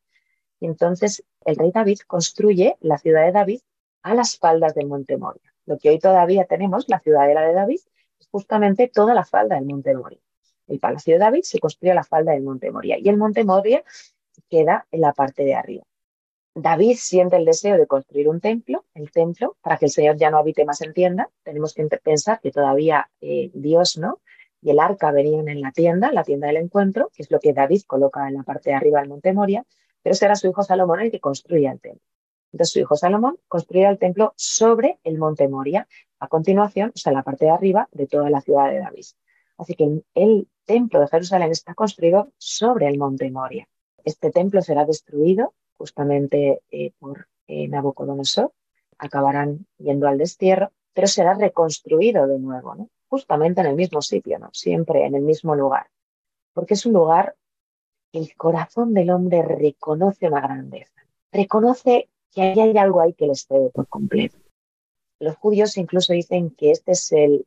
Y entonces el rey David construye la ciudad de David a las faldas del Monte Moria. Lo que hoy todavía tenemos, la ciudadela de David, es justamente toda la falda del Monte Moria. El palacio de David se construye a la falda del Monte Moria y el Monte Moria queda en la parte de arriba. David siente el deseo de construir un templo, el templo, para que el Señor ya no habite más en tienda. Tenemos que pensar que todavía eh, Dios no y el arca venían en la tienda, la tienda del encuentro, que es lo que David coloca en la parte de arriba del Monte Moria, pero será su hijo Salomón el que construya el templo. Su hijo Salomón construirá el templo sobre el monte Moria, a continuación, o sea, la parte de arriba de toda la ciudad de David. Así que el templo de Jerusalén está construido sobre el monte Moria. Este templo será destruido justamente eh, por eh, Nabucodonosor, acabarán yendo al destierro, pero será reconstruido de nuevo, justamente en el mismo sitio, ¿no? siempre en el mismo lugar, porque es un lugar el corazón del hombre reconoce una grandeza, reconoce que hay algo ahí que le excede por completo. Los judíos incluso dicen que este es el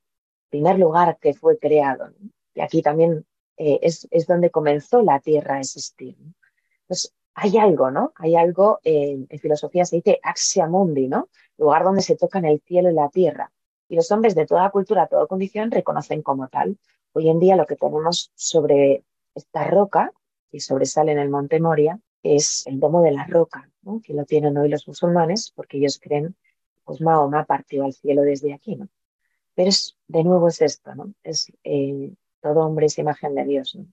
primer lugar que fue creado, y aquí también eh, es, donde comenzó la tierra a existir. Pues hay algo, ¿no? Hay algo, en filosofía se dice axia mundi, ¿no? Lugar donde se tocan el cielo y la tierra. Y los hombres de toda cultura, toda condición reconocen como tal. Hoy en día lo que tenemos sobre esta roca y sobresale en el monte Moria es el domo de la roca, que lo tienen hoy los musulmanes porque ellos creen pues Mahoma partió al cielo desde aquí. ¿no? Pero es, de nuevo es esto, ¿no? es, eh, todo hombre es imagen de Dios. ¿no?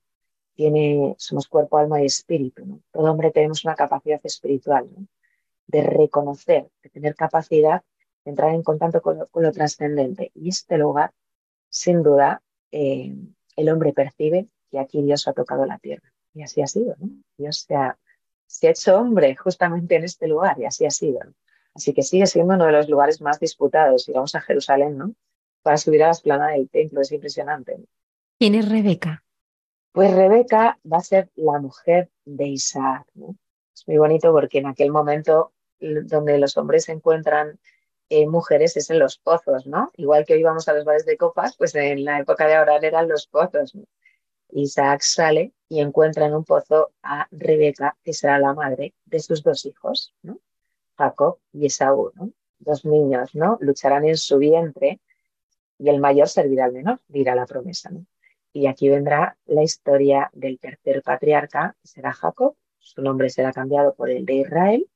Tiene, somos cuerpo, alma y espíritu. ¿no? Todo hombre tenemos una capacidad espiritual de reconocer, de tener capacidad de entrar en contacto con lo, trascendente. Y este lugar, sin duda, eh, el hombre percibe que aquí Dios ha tocado la tierra. Y así ha sido. Dios se ha, se ha hecho hombre justamente en este lugar y así ha sido. Así que sigue siendo uno de los lugares más disputados. Y vamos a Jerusalén, ¿no? Para subir a la esplanada del templo, es impresionante. ¿Quién es Rebeca? Pues Rebeca va a ser la mujer de Isaac. ¿no? Es muy bonito porque en aquel momento donde los hombres se encuentran eh, mujeres es en los pozos, ¿no? Igual que hoy vamos a los bares de copas, pues en la época de ahora eran los pozos. Isaac sale y encuentra en un pozo a Rebeca, que será la madre de sus dos hijos. Jacob y Esaú. Dos niños, ¿no? Lucharán en su vientre y el mayor servirá al menor, dirá la promesa, ¿no? Y aquí vendrá la historia del tercer patriarca, que será Jacob. Su nombre será cambiado por el de Israel,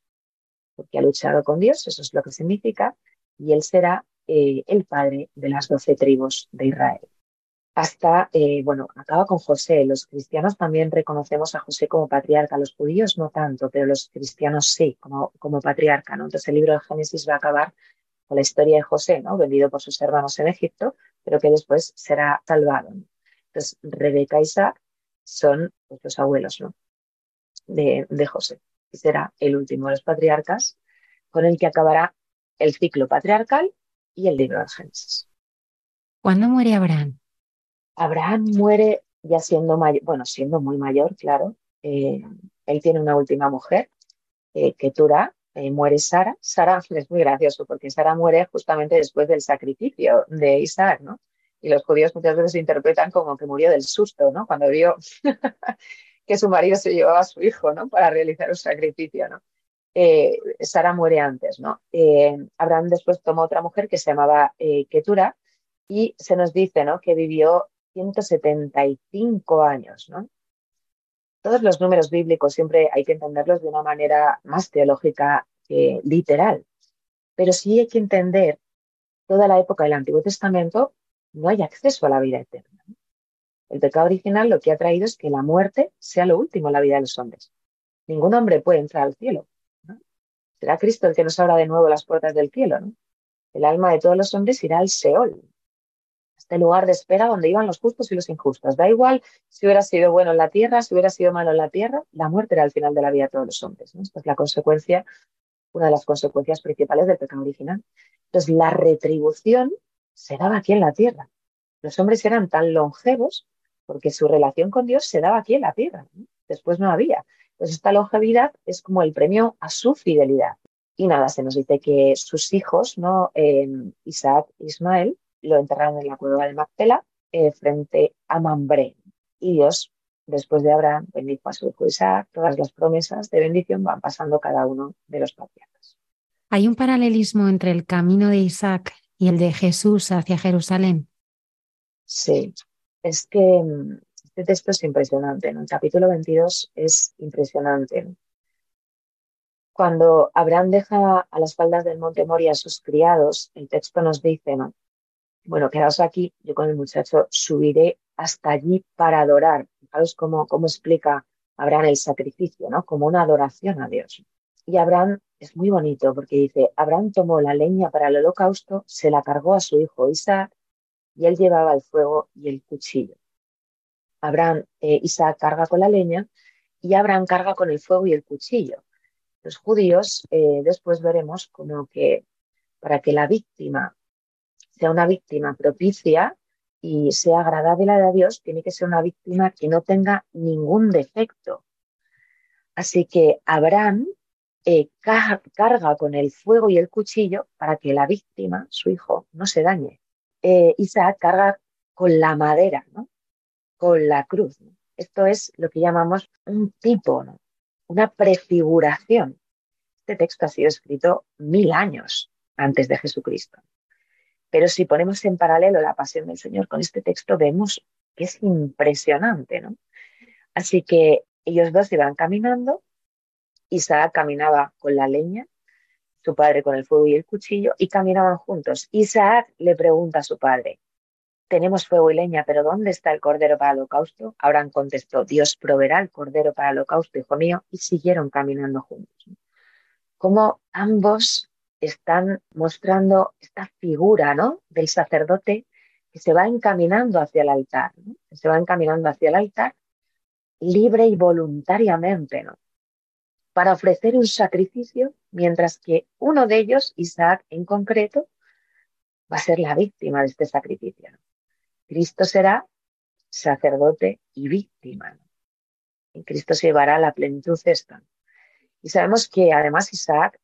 porque ha luchado con Dios, eso es lo que significa, y él será eh, el padre de las doce tribus de Israel hasta, eh, bueno, acaba con José. Los cristianos también reconocemos a José como patriarca, los judíos no tanto, pero los cristianos sí, como, como patriarca, ¿no? Entonces el libro de Génesis va a acabar con la historia de José, ¿no? Vendido por sus hermanos en Egipto, pero que después será salvado. Entonces Rebeca y Isaac son los abuelos, ¿no? De, de José. Y será el último de los patriarcas con el que acabará el ciclo patriarcal y el libro de Génesis. ¿Cuándo muere Abraham? Abraham muere ya siendo mayor, bueno, siendo muy mayor, claro. Eh, él tiene una última mujer, eh, Ketura, eh, muere Sara. Sara es muy gracioso porque Sara muere justamente después del sacrificio de Isaac, ¿no? Y los judíos muchas veces interpretan como que murió del susto, ¿no? Cuando vio que su marido se llevaba a su hijo, ¿no? Para realizar un sacrificio, ¿no? Eh, Sara muere antes, ¿no? Abraham después tomó otra mujer que se llamaba Ketura y se nos dice, ¿no? Que vivió 175 años, ¿no? Todos los números bíblicos siempre hay que entenderlos de una manera más teológica que literal, pero sí hay que entender toda la época del Antiguo Testamento, no hay acceso a la vida eterna. El pecado original lo que ha traído es que la muerte sea lo último en la vida de los hombres. Ningún hombre puede entrar al cielo. Será Cristo el que nos abra de nuevo las puertas del cielo. El alma de todos los hombres irá al Seol, este lugar de espera donde iban los justos y los injustos. Da igual si hubiera sido bueno en la tierra, si hubiera sido malo en la tierra, la muerte era el final de la vida de todos los hombres. Esta es la consecuencia, una de las consecuencias principales del pecado original. Entonces, la retribución se daba aquí en la tierra. Los hombres eran tan longevos porque su relación con Dios se daba aquí en la tierra. Después no había. Entonces, esta longevidad es como el premio a su fidelidad. Y nada, se nos dice que sus hijos, ¿no? Eh, Isaac Ismael, lo enterraron en la cueva de Macpela eh, frente a Mambré. Y Dios, después de Abraham, bendijo a su hijo Isaac, todas las promesas de bendición van pasando cada uno de los patriarcas. ¿Hay un paralelismo entre el camino de Isaac y el de Jesús hacia Jerusalén? Sí, es que mm, este texto es impresionante. En el capítulo 22 es impresionante. Cuando Abraham deja a las faldas del monte Moria a sus criados, el texto nos dice, ¿no? Bueno, quedaos aquí, yo con el muchacho subiré hasta allí para adorar. Fijaros cómo, cómo explica Abraham el sacrificio, ¿no? Como una adoración a Dios. Y Abraham es muy bonito porque dice, Abraham tomó la leña para el holocausto, se la cargó a su hijo Isaac y él llevaba el fuego y el cuchillo. Abraham, eh, Isaac carga con la leña y Abraham carga con el fuego y el cuchillo. Los judíos, eh, después veremos como que para que la víctima sea una víctima propicia y sea agradable a Dios, tiene que ser una víctima que no tenga ningún defecto. Así que Abraham eh, carga con el fuego y el cuchillo para que la víctima, su hijo, no se dañe. Eh, Isaac carga con la madera, ¿no? con la cruz. Esto es lo que llamamos un tipo, ¿no? una prefiguración. Este texto ha sido escrito mil años antes de Jesucristo. Pero si ponemos en paralelo la pasión del Señor con este texto, vemos que es impresionante, ¿no? Así que ellos dos iban caminando, Isaac caminaba con la leña, su padre con el fuego y el cuchillo, y caminaban juntos. Isaac le pregunta a su padre, tenemos fuego y leña, pero ¿dónde está el cordero para el holocausto? Abraham contestó, Dios proveerá el cordero para el holocausto, hijo mío, y siguieron caminando juntos. Como ambos están mostrando esta figura ¿no? del sacerdote que se va encaminando hacia el altar, se va encaminando hacia el altar libre y voluntariamente. ¿no? para ofrecer un sacrificio, mientras que uno de ellos, Isaac en concreto, va a ser la víctima de este sacrificio. Cristo será sacerdote y víctima. Cristo se llevará la plenitud esta. Y sabemos que además Isaac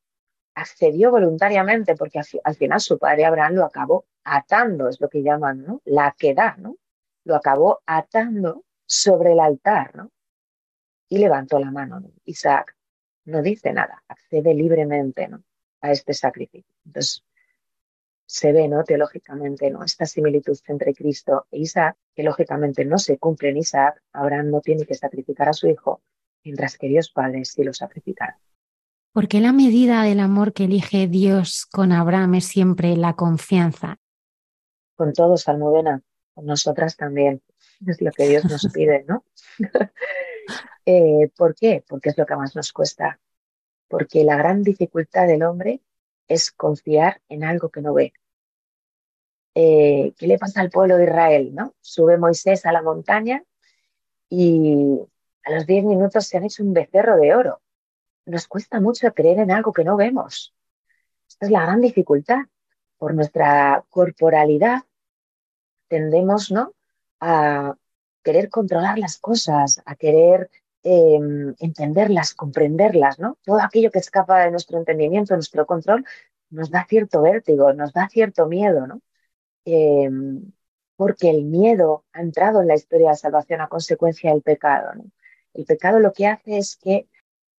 accedió voluntariamente porque al, final su padre Abraham lo acabó atando, es lo que llaman. La queda, ¿no? Lo acabó atando sobre el altar, ¿no? Y levantó la mano. Isaac no dice nada, accede libremente, ¿no? A este sacrificio. Entonces, se ve, ¿no? Teológicamente, ¿no? Esta similitud entre Cristo e Isaac, que lógicamente no se cumple en Isaac, Abraham no tiene que sacrificar a su hijo, mientras que Dios Padre sí lo sacrificará. ¿Por qué la medida del amor que elige Dios con Abraham es siempre la confianza? Con todos, Almudena, con nosotras también. Es lo que Dios nos pide, ¿no? eh, ¿Por qué? Porque es lo que más nos cuesta. Porque la gran dificultad del hombre es confiar en algo que no ve. Eh, ¿Qué le pasa al pueblo de Israel? ¿no? Sube Moisés a la montaña y a los diez minutos se han hecho un becerro de oro. Nos cuesta mucho creer en algo que no vemos. Esta es la gran dificultad. Por nuestra corporalidad tendemos ¿no? a querer controlar las cosas, a querer em, entenderlas, comprenderlas, ¿no? Todo aquello que escapa de nuestro entendimiento, de nuestro control, nos da cierto vértigo, nos da cierto miedo, ¿no? Em, porque el miedo ha entrado en la historia de salvación a consecuencia del pecado. El pecado lo que hace es que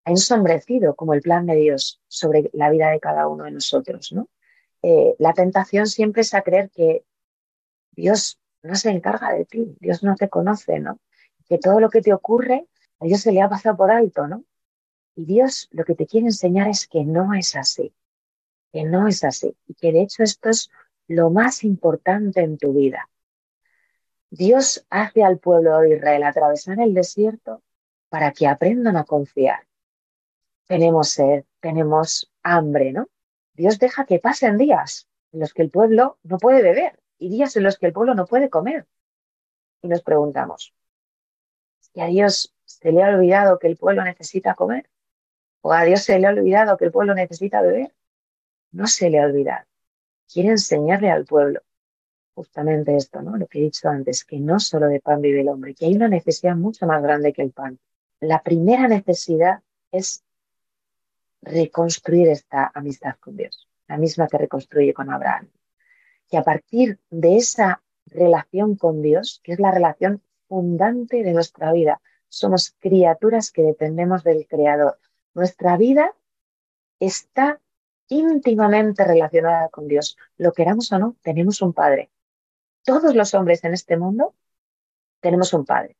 ensombrecido como el plan de Dios sobre la vida de cada uno de nosotros. ¿no? Eh, la tentación siempre es a creer que Dios no se encarga de ti, Dios no te conoce, ¿no? Que todo lo que te ocurre, a Dios se le ha pasado por alto, ¿no? Y Dios lo que te quiere enseñar es que no es así, que no es así, y que de hecho esto es lo más importante en tu vida. Dios hace al pueblo de Israel atravesar el desierto para que aprendan a confiar. Tenemos sed, tenemos hambre, ¿no? Dios deja que pasen días en los que el pueblo no puede beber y días en los que el pueblo no puede comer. Y nos preguntamos, ¿y a Dios se le ha olvidado que el pueblo necesita comer? ¿O a Dios se le ha olvidado que el pueblo necesita beber? No se le ha olvidado. Quiere enseñarle al pueblo justamente esto, ¿no? Lo que he dicho antes, que no solo de pan vive el hombre, que hay una necesidad mucho más grande que el pan. La primera necesidad es reconstruir esta amistad con Dios, la misma que reconstruye con Abraham. Que a partir de esa relación con Dios, que es la relación fundante de nuestra vida, somos criaturas que dependemos del Creador. Nuestra vida está íntimamente relacionada con Dios. Lo queramos o no, tenemos un Padre. Todos los hombres en este mundo tenemos un Padre.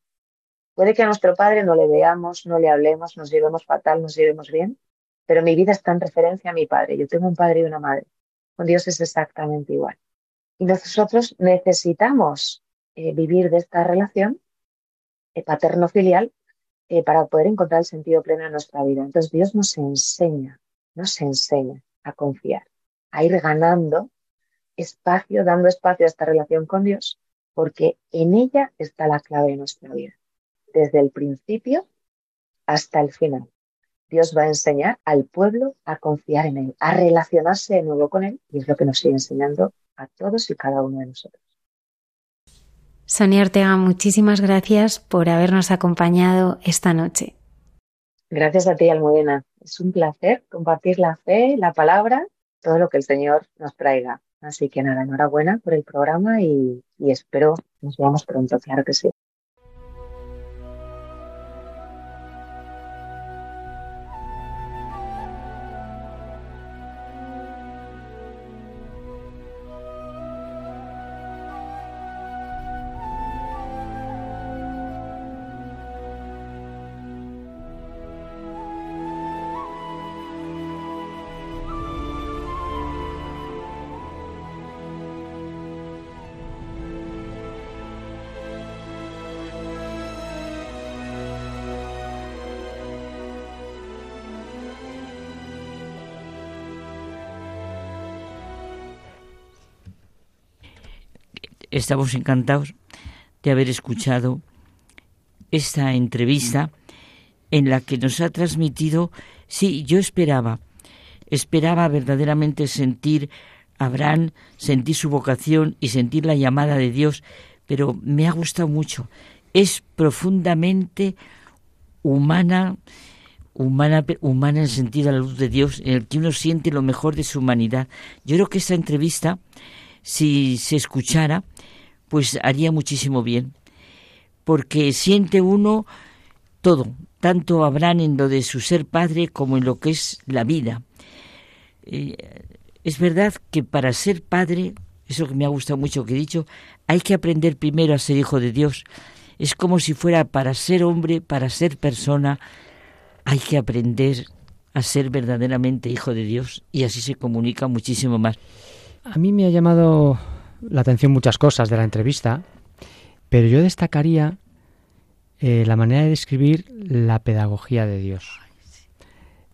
Puede que a nuestro Padre no le veamos, no le hablemos, nos llevemos fatal, nos llevemos bien, pero mi vida está en referencia a mi Padre. Yo tengo un Padre y una Madre. Con Dios es exactamente igual. Y nosotros necesitamos eh, vivir de esta relación eh, paterno-filial eh, para poder encontrar el sentido pleno en nuestra vida. Entonces Dios nos enseña, nos enseña a confiar, a ir ganando espacio, dando espacio a esta relación con Dios, porque en ella está la clave de nuestra vida, desde el principio hasta el final. Dios va a enseñar al pueblo a confiar en Él, a relacionarse de nuevo con Él, y es lo que nos sigue enseñando a todos y cada uno de nosotros. Sonia Ortega, muchísimas gracias por habernos acompañado esta noche. Gracias a ti, Almudena. Es un placer compartir la fe, la palabra, todo lo que el Señor nos traiga. Así que nada, enhorabuena por el programa y, y espero nos veamos pronto, claro que sí. Estamos encantados de haber escuchado esta entrevista en la que nos ha transmitido Sí, yo esperaba, esperaba verdaderamente sentir a Abraham, sentir su vocación y sentir la llamada de Dios, pero me ha gustado mucho. Es profundamente humana, humana, humana en el sentido de la luz de Dios, en el que uno siente lo mejor de su humanidad. Yo creo que esta entrevista, si se escuchara, pues haría muchísimo bien, porque siente uno todo, tanto Abraham en lo de su ser padre como en lo que es la vida. Eh, es verdad que para ser padre, eso que me ha gustado mucho que he dicho, hay que aprender primero a ser hijo de Dios. Es como si fuera para ser hombre, para ser persona, hay que aprender a ser verdaderamente hijo de Dios y así se comunica muchísimo más. A mí me ha llamado la atención muchas cosas de la entrevista, pero yo destacaría eh, la manera de describir la pedagogía de Dios.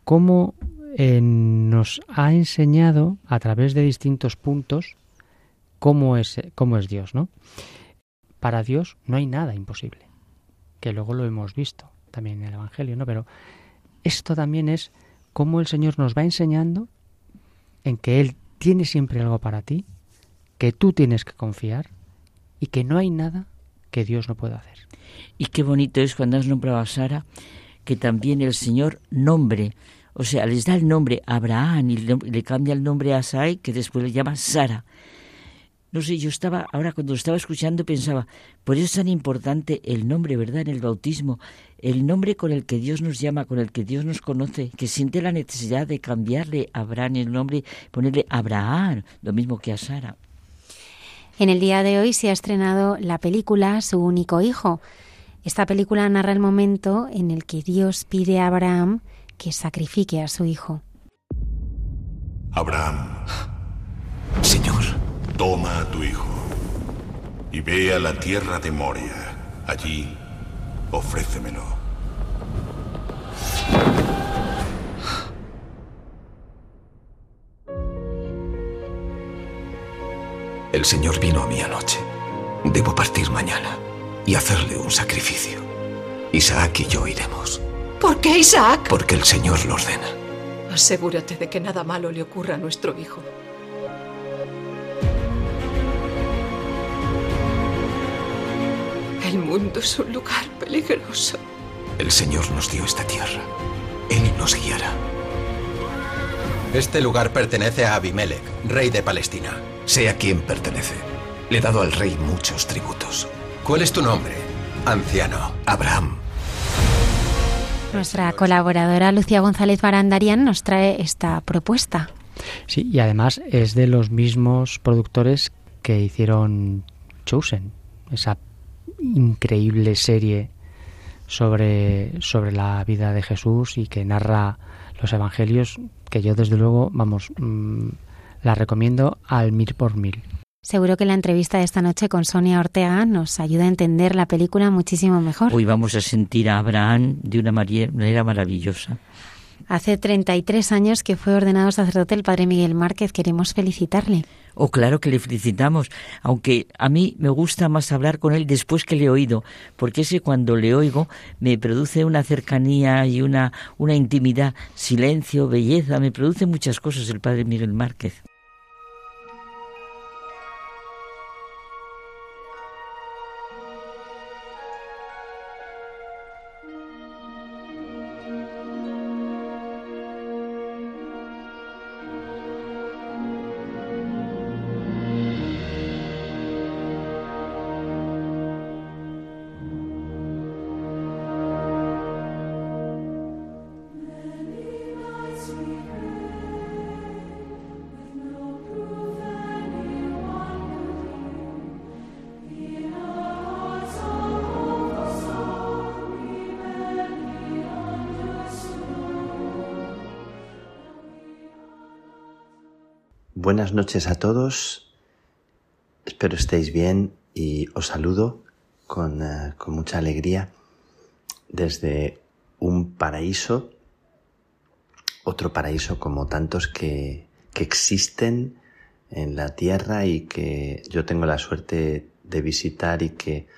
Cómo eh, nos ha enseñado a través de distintos puntos cómo es, cómo es Dios, ¿no? Para Dios no hay nada imposible, que luego lo hemos visto también en el Evangelio, ¿no? Pero esto también es cómo el Señor nos va enseñando en que Él tiene siempre algo para ti, que tú tienes que confiar y que no hay nada que Dios no pueda hacer. Y qué bonito es cuando has nombrado a Sara, que también el Señor nombre, o sea, les da el nombre Abraham y le, cambia el nombre a Sarai, que después le llama Sara. No sé, yo estaba, ahora cuando lo estaba escuchando pensaba, por eso es tan importante el nombre, ¿verdad? En el bautismo, el nombre con el que Dios nos llama, con el que Dios nos conoce, que siente la necesidad de cambiarle a Abraham el nombre, ponerle Abraham, lo mismo que a Sara. En el día de hoy se ha estrenado la película Su único hijo. Esta película narra el momento en el que Dios pide a Abraham que sacrifique a su hijo. Abraham. Señor. Toma a tu hijo y ve a la tierra de Moria. Allí, ofrécemelo. El Señor vino a mí anoche. Debo partir mañana y hacerle un sacrificio. Isaac y yo iremos. ¿Por qué Isaac? Porque el Señor lo ordena. Asegúrate de que nada malo le ocurra a nuestro hijo. El mundo es un lugar peligroso. El Señor nos dio esta tierra. Él nos guiará. Este lugar pertenece a Abimelech, rey de Palestina. Sé a quién pertenece. Le he dado al rey muchos tributos. ¿Cuál es tu nombre, anciano? Abraham. Nuestra colaboradora Lucía González Barandarian nos trae esta propuesta. Sí, y además es de los mismos productores que hicieron Chosen, esa increíble serie sobre, sobre la vida de Jesús y que narra los evangelios, que yo desde luego, vamos, mm, la recomiendo al mil por mil. Seguro que la entrevista de esta noche con Sonia Ortega nos ayuda a entender la película muchísimo mejor. Hoy vamos a sentir a Abraham de una manera maravillosa. Hace 33 años que fue ordenado sacerdote el padre Miguel Márquez. Queremos felicitarle. Oh, claro que le felicitamos, aunque a mí me gusta más hablar con él después que le he oído, porque ese cuando le oigo me produce una cercanía y una, una intimidad, silencio, belleza, me produce muchas cosas el padre Miguel Márquez. Buenas noches a todos. Espero estéis bien y os saludo con, eh, con mucha alegría desde un paraíso, otro paraíso como tantos que, que existen en la tierra y que yo tengo la suerte de visitar y que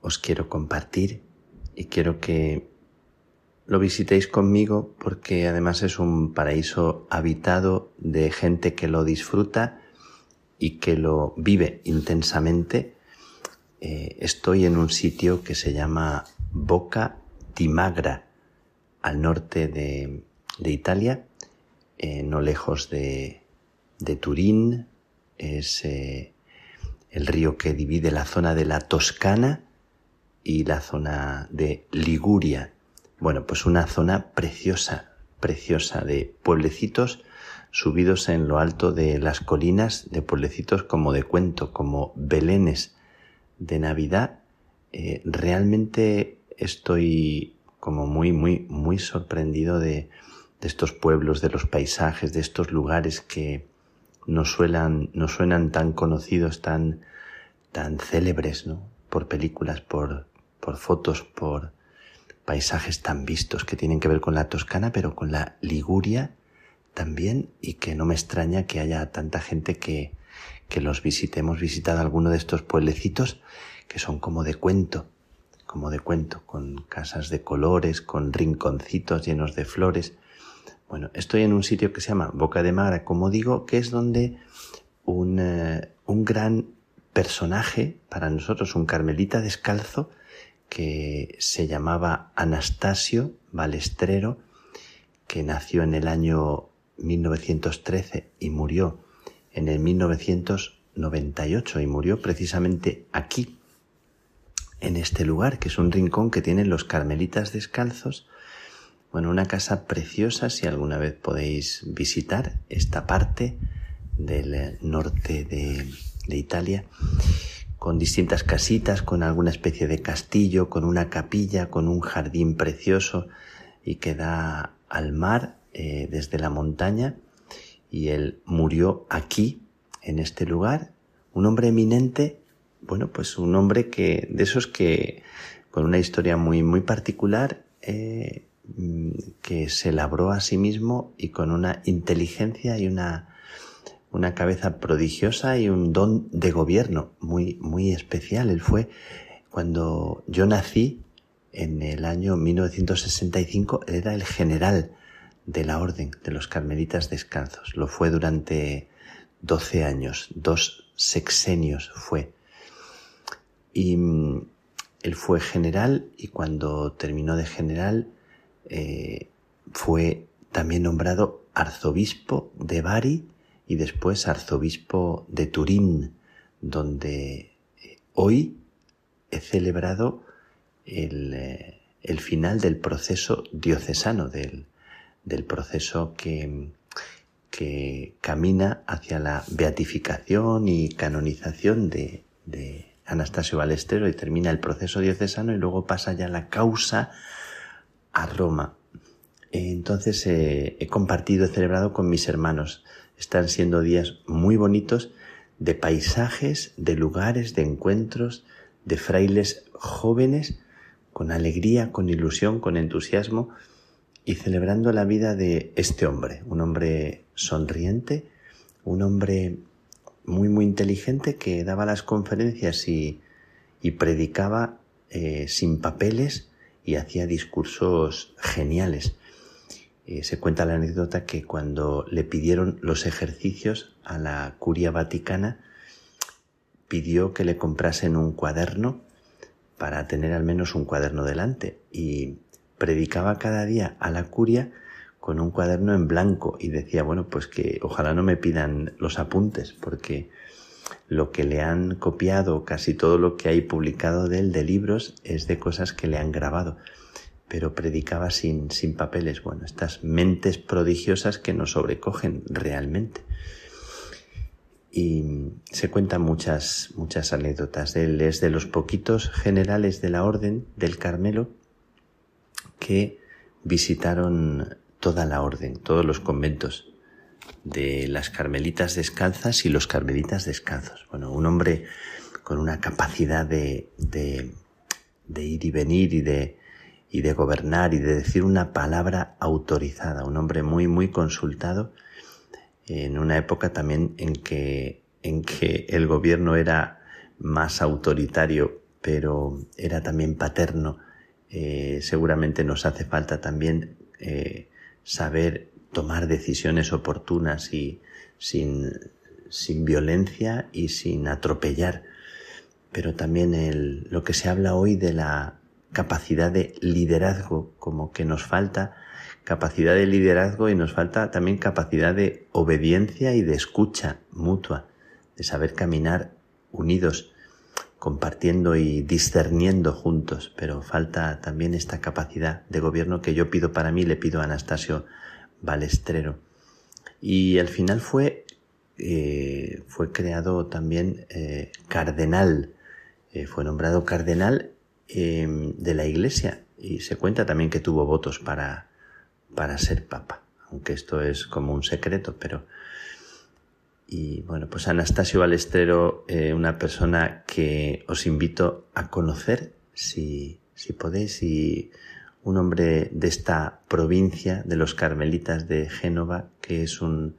os quiero compartir y quiero que lo visitéis conmigo porque además es un paraíso habitado de gente que lo disfruta y que lo vive intensamente. Eh, estoy en un sitio que se llama Boca di Magra, al norte de, Italia, eh, no lejos de, Turín. Es eh, el río que divide la zona de la Toscana y la zona de Liguria. Bueno, pues una zona preciosa, preciosa de pueblecitos subidos en lo alto de las colinas, de pueblecitos como de cuento, como belenes de Navidad. Eh, realmente estoy como muy, muy, muy sorprendido de, estos pueblos, de los paisajes, de estos lugares que no, suenan, no suenan tan conocidos, tan, tan célebres, ¿no? Por películas, por, por fotos, por paisajes tan vistos que tienen que ver con la Toscana, pero con la Liguria también, y que no me extraña que haya tanta gente que, que los visite. Hemos visitado alguno de estos pueblecitos que son como de cuento, como de cuento, con casas de colores, con rinconcitos llenos de flores. Bueno, estoy en un sitio que se llama Boca de Magra, como digo, que es donde un, eh, un gran personaje, para nosotros un carmelita descalzo, que se llamaba Anastasio Balestrero, que nació en el año 1913 y murió en el 1998 y murió precisamente aquí, en este lugar, que es un rincón que tienen los carmelitas descalzos. Bueno, una casa preciosa si alguna vez podéis visitar esta parte del norte de, de Italia con distintas casitas, con alguna especie de castillo, con una capilla, con un jardín precioso y que da al mar eh, desde la montaña. Y él murió aquí, en este lugar, un hombre eminente, bueno, pues un hombre que, de esos que, con una historia muy, muy particular, eh, que se labró a sí mismo y con una inteligencia y una una cabeza prodigiosa y un don de gobierno muy, muy especial. Él fue, cuando yo nací, en el año 1965, él era el general de la Orden de los Carmelitas Descalzos. Lo fue durante 12 años, dos sexenios fue. Y mm, él fue general y cuando terminó de general eh, fue también nombrado arzobispo de Bari y después arzobispo de Turín, donde eh, hoy he celebrado eh, el, final del proceso diocesano, del, del proceso que, que, camina hacia la beatificación y canonización de, de Anastasio Balestero y termina el proceso diocesano y luego pasa ya la causa a Roma. Entonces eh, he compartido, he celebrado con mis hermanos están siendo días muy bonitos de paisajes, de lugares, de encuentros, de frailes jóvenes, con alegría, con ilusión, con entusiasmo, y celebrando la vida de este hombre, un hombre sonriente, un hombre muy, muy inteligente que daba las conferencias y, predicaba eh, sin papeles y hacía discursos geniales. Eh, se cuenta la anécdota que cuando le pidieron los ejercicios a la curia vaticana, pidió que le comprasen un cuaderno para tener al menos un cuaderno delante. Y predicaba cada día a la curia con un cuaderno en blanco y decía, bueno, pues que ojalá no me pidan los apuntes porque lo que le han copiado, casi todo lo que hay publicado de él de libros es de cosas que le han grabado pero predicaba sin, sin papeles. Bueno, estas mentes prodigiosas que nos sobrecogen realmente. Y se cuentan muchas, muchas anécdotas de él. Es de los poquitos generales de la Orden del Carmelo que visitaron toda la orden, todos los conventos de las carmelitas descalzas y los carmelitas descalzos. Bueno, un hombre con una capacidad de, de, de ir y venir y de, y de gobernar y de decir una palabra autorizada, un hombre muy, muy consultado en una época también en que, en que el gobierno era más autoritario, pero era también paterno, eh, seguramente nos hace falta también eh, saber tomar decisiones oportunas y sin, sin violencia y sin atropellar. Pero también el, lo que se habla hoy de la capacidad de liderazgo, como que nos falta capacidad de liderazgo y nos falta también capacidad de obediencia y de escucha mutua, de saber caminar unidos, compartiendo y discerniendo juntos, pero falta también esta capacidad de gobierno que yo pido para mí, le pido a Anastasio Balestrero. Y al final fue, eh, fue creado también eh, cardenal, eh, fue nombrado cardenal de la Iglesia. Y se cuenta también que tuvo votos para, para ser papa, aunque esto es como un secreto, pero... Y bueno, pues Anastasio Balestrero, eh, una persona que os invito a conocer, si, si podéis, y un hombre de esta provincia de los Carmelitas de Génova, que es un,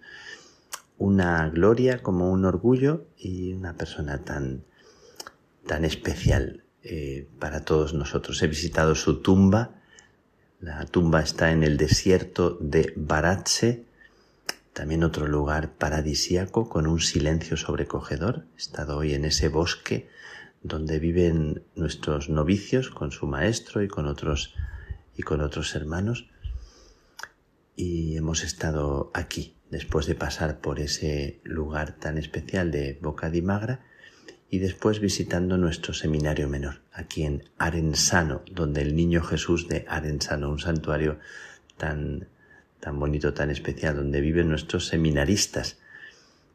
una gloria, como un orgullo, y una persona tan, tan especial eh, para todos nosotros. He visitado su tumba, la tumba está en el desierto de Baratse, también otro lugar paradisiaco con un silencio sobrecogedor. He estado hoy en ese bosque donde viven nuestros novicios con su maestro y con otros y con otros hermanos. Y hemos estado aquí después de pasar por ese lugar tan especial de Boca di Magra y después visitando nuestro seminario menor, aquí en Arensano, donde el Niño Jesús de Arensano, un santuario tan, tan bonito, tan especial, donde viven nuestros seminaristas,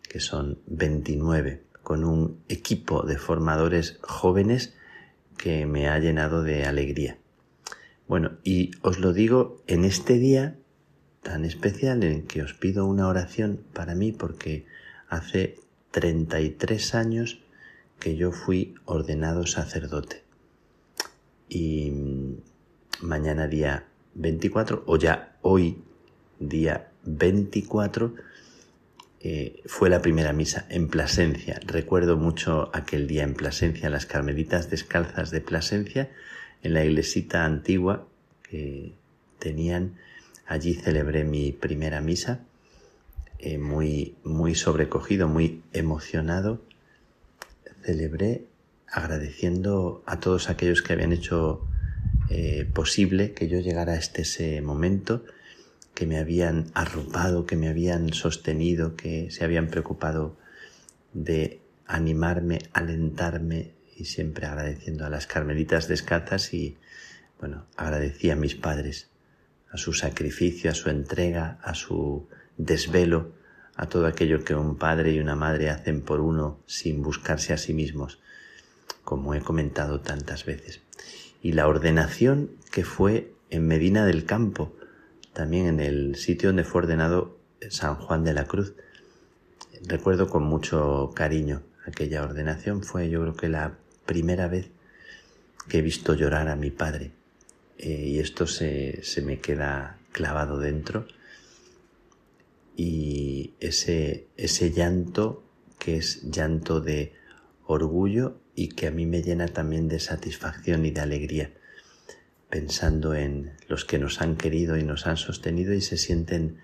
que son 29, con un equipo de formadores jóvenes que me ha llenado de alegría. Bueno, y os lo digo en este día tan especial en que os pido una oración para mí porque hace 33 años que yo fui ordenado sacerdote. Y mañana día 24, o ya hoy día 24, eh, fue la primera misa en Plasencia. Recuerdo mucho aquel día en Plasencia, las carmelitas descalzas de Plasencia, en la iglesita antigua que tenían. Allí celebré mi primera misa, eh, muy, muy sobrecogido, muy emocionado celebré agradeciendo a todos aquellos que habían hecho eh, posible que yo llegara a este ese momento, que me habían arropado, que me habían sostenido, que se habían preocupado de animarme, alentarme y siempre agradeciendo a las carmelitas descalzas y bueno, agradecí a mis padres, a su sacrificio, a su entrega, a su desvelo, a todo aquello que un padre y una madre hacen por uno sin buscarse a sí mismos, como he comentado tantas veces. Y la ordenación que fue en Medina del Campo, también en el sitio donde fue ordenado San Juan de la Cruz. Recuerdo con mucho cariño aquella ordenación, fue yo creo que la primera vez que he visto llorar a mi padre. Eh, y esto se, se me queda clavado dentro y ese, ese llanto que es llanto de orgullo y que a mí me llena también de satisfacción y de alegría, pensando en los que nos han querido y nos han sostenido y se sienten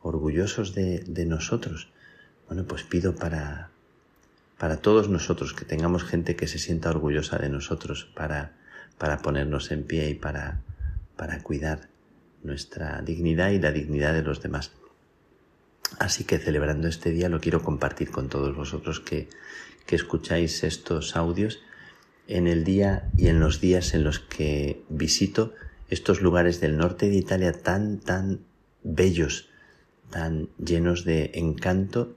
orgullosos de, de nosotros. Bueno, pues pido para, para todos nosotros que tengamos gente que se sienta orgullosa de nosotros para, para ponernos en pie y para, para cuidar nuestra dignidad y la dignidad de los demás. Así que celebrando este día lo quiero compartir con todos vosotros que, que escucháis estos audios en el día y en los días en los que visito estos lugares del norte de Italia tan, tan bellos, tan llenos de encanto,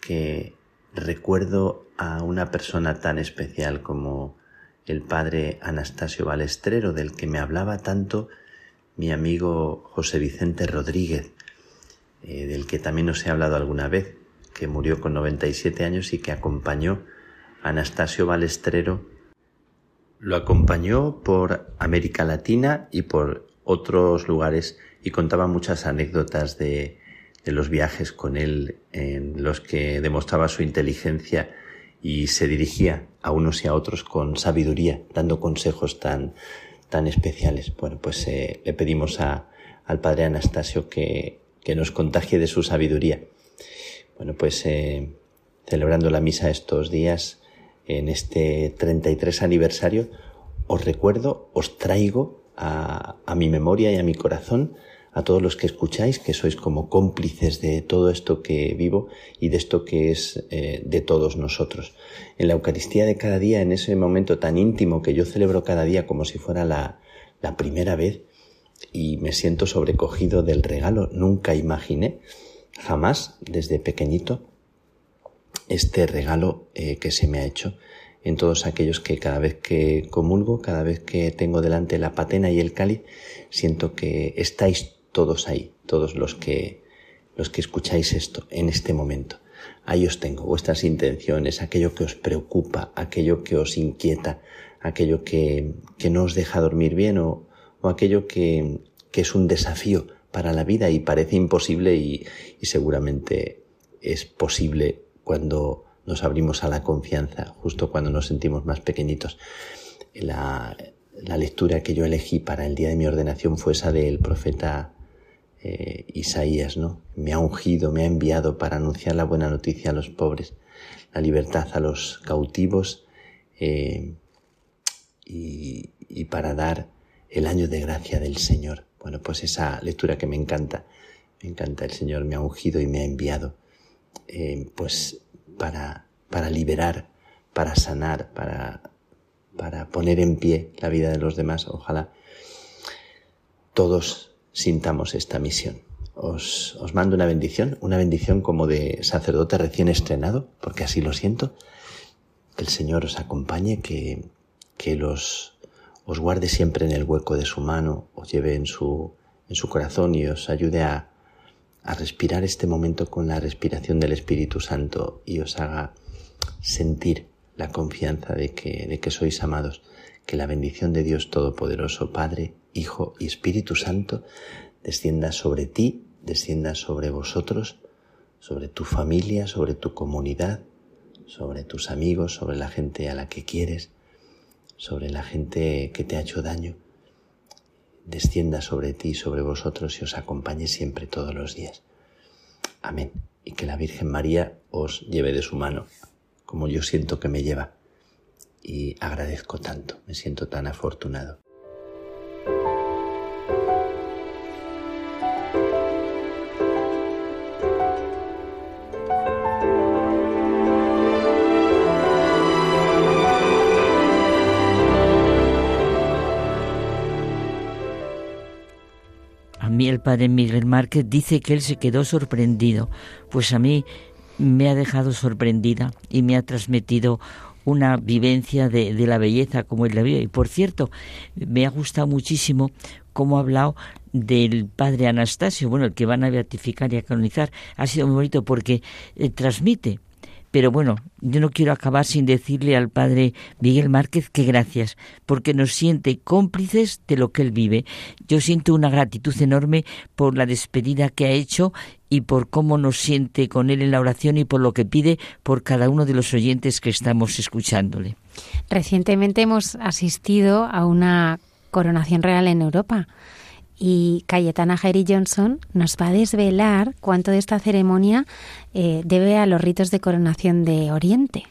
que recuerdo a una persona tan especial como el padre Anastasio Balestrero, del que me hablaba tanto mi amigo José Vicente Rodríguez, eh, del que también os he hablado alguna vez, que murió con 97 años y que acompañó a Anastasio Balestrero. Lo acompañó por América Latina y por otros lugares y contaba muchas anécdotas de, los viajes con él en los que demostraba su inteligencia y se dirigía a unos y a otros con sabiduría, dando consejos tan, tan especiales. Bueno, pues eh, le pedimos al Padre Anastasio que, que, nos contagie de su sabiduría. Bueno, pues eh, celebrando la misa estos días, en este 33 aniversario, os recuerdo, os traigo a, a mi memoria y a mi corazón a todos los que escucháis, que sois como cómplices de todo esto que vivo y de esto que es eh, de todos nosotros. En la Eucaristía de cada día, en ese momento tan íntimo que yo celebro cada día como si fuera la, la primera vez, y me siento sobrecogido del regalo, nunca imaginé, jamás, desde pequeñito, este regalo eh, que se me ha hecho en todos aquellos que cada vez que comulgo, cada vez que tengo delante la patena y el cáliz, siento que estáis todos ahí, todos los que, los que escucháis esto en este momento. Ahí os tengo vuestras intenciones, aquello que os preocupa, aquello que os inquieta, aquello que, que no os deja dormir bien o, o aquello que, que, es un desafío para la vida y parece imposible y, y seguramente es posible cuando nos abrimos a la confianza, justo cuando nos sentimos más pequeñitos. La, la lectura que yo elegí para el día de mi ordenación fue esa del profeta eh, Isaías, ¿no? Me ha ungido, me ha enviado para anunciar la buena noticia a los pobres, la libertad a los cautivos eh, y, y, para dar el año de gracia del Señor. Bueno, pues esa lectura que me encanta, me encanta, el Señor me ha ungido y me ha enviado, eh, pues para, para liberar, para sanar, para, para poner en pie la vida de los demás. Ojalá todos sintamos esta misión. Os, os, mando una bendición, una bendición como de sacerdote recién estrenado, porque así lo siento. Que el Señor os acompañe, que, que los, os guarde siempre en el hueco de su mano, os lleve en su, en su corazón y os ayude a, a respirar este momento con la respiración del Espíritu Santo y os haga sentir la confianza de que, de que sois amados. Que la bendición de Dios Todopoderoso, Padre, Hijo y Espíritu Santo, descienda sobre ti, descienda sobre vosotros, sobre tu familia, sobre tu comunidad, sobre tus amigos, sobre la gente a la que quieres, sobre la gente que te ha hecho daño. Descienda sobre ti, sobre vosotros y os acompañe siempre todos los días. Amén. Y que la Virgen María os lleve de su mano, como yo siento que me lleva. Y agradezco tanto, me siento tan afortunado. El padre Miguel Márquez dice que él se quedó sorprendido, pues a mí me ha dejado sorprendida y me ha transmitido una vivencia de, la belleza como él la vio. Y por cierto, me ha gustado muchísimo cómo ha hablado del padre Anastasio, bueno, el que van a beatificar y a canonizar. Ha sido muy bonito porque eh, transmite pero bueno, yo no quiero acabar sin decirle al padre Miguel Márquez que gracias, porque nos siente cómplices de lo que él vive. Yo siento una gratitud enorme por la despedida que ha hecho y por cómo nos siente con él en la oración y por lo que pide por cada uno de los oyentes que estamos escuchándole. Recientemente hemos asistido a una coronación real en Europa y Cayetana Jerry Johnson nos va a desvelar cuánto de esta ceremonia eh, debe a los ritos de coronación de Oriente.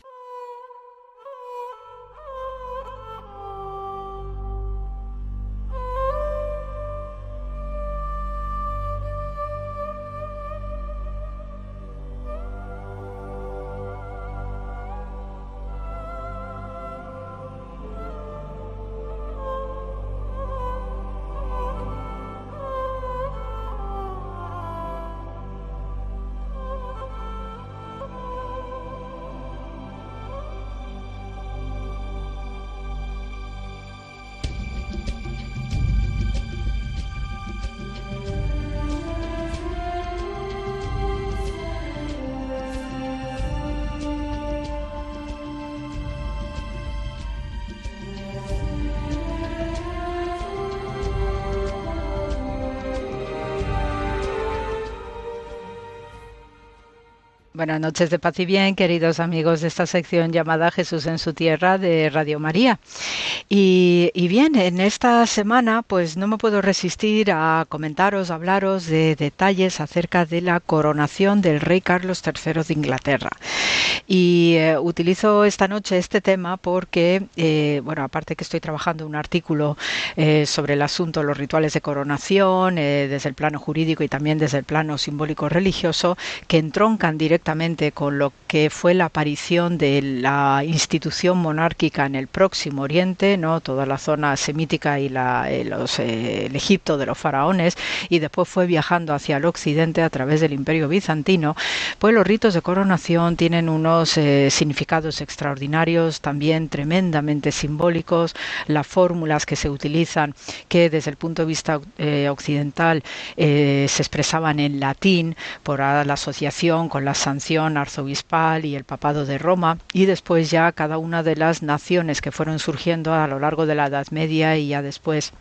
Buenas noches de paz y bien, queridos amigos de esta sección llamada Jesús en su tierra de Radio María. Y, bien, en esta semana pues no me puedo resistir a comentaros, a hablaros de detalles acerca de la coronación del rey Carlos III de Inglaterra. Y eh, utilizo esta noche este tema porque, eh, bueno, aparte que estoy trabajando un artículo eh, sobre el asunto, los rituales de coronación, desde el plano jurídico y también desde el plano simbólico religioso, que entroncan directamente con lo que fue la aparición de la institución monárquica en el próximo Oriente, no toda la zona semítica y eh, los, eh, el Egipto de los faraones, y después fue viajando hacia el occidente a través del Imperio bizantino, pues los ritos de coronación tienen unos eh, significados extraordinarios, también tremendamente simbólicos, las fórmulas que se utilizan, que desde el punto de vista occidental se expresaban en latín por la asociación con las arzobispal y el papado de Roma y después ya cada una de las naciones que fueron surgiendo a lo largo de la Edad Media y ya después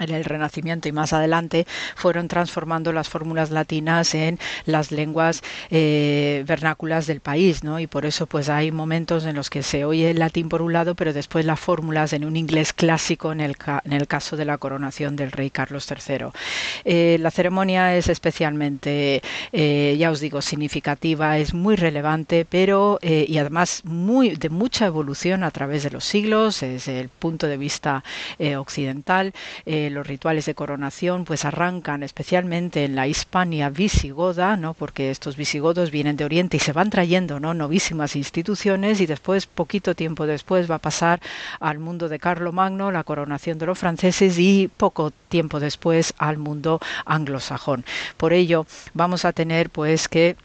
en el Renacimiento y más adelante fueron transformando las fórmulas latinas en las lenguas eh, vernáculas del país, ¿no? Y por eso pues hay momentos en los que se oye el latín por un lado, pero después las fórmulas en un inglés clásico en el, en el caso de la coronación del rey Carlos III. Eh, la ceremonia es especialmente, eh, ya os digo, significativa, es muy relevante, pero y además muy de mucha evolución a través de los siglos desde el punto de vista occidental los rituales de coronación pues arrancan especialmente en la Hispania visigoda, ¿no? porque estos visigodos vienen de Oriente y se van trayendo ¿no? novísimas instituciones y después, poquito tiempo después, va a pasar al mundo de Carlomagno, la coronación de los franceses y poco tiempo después al mundo anglosajón. Por ello, vamos a tener pues que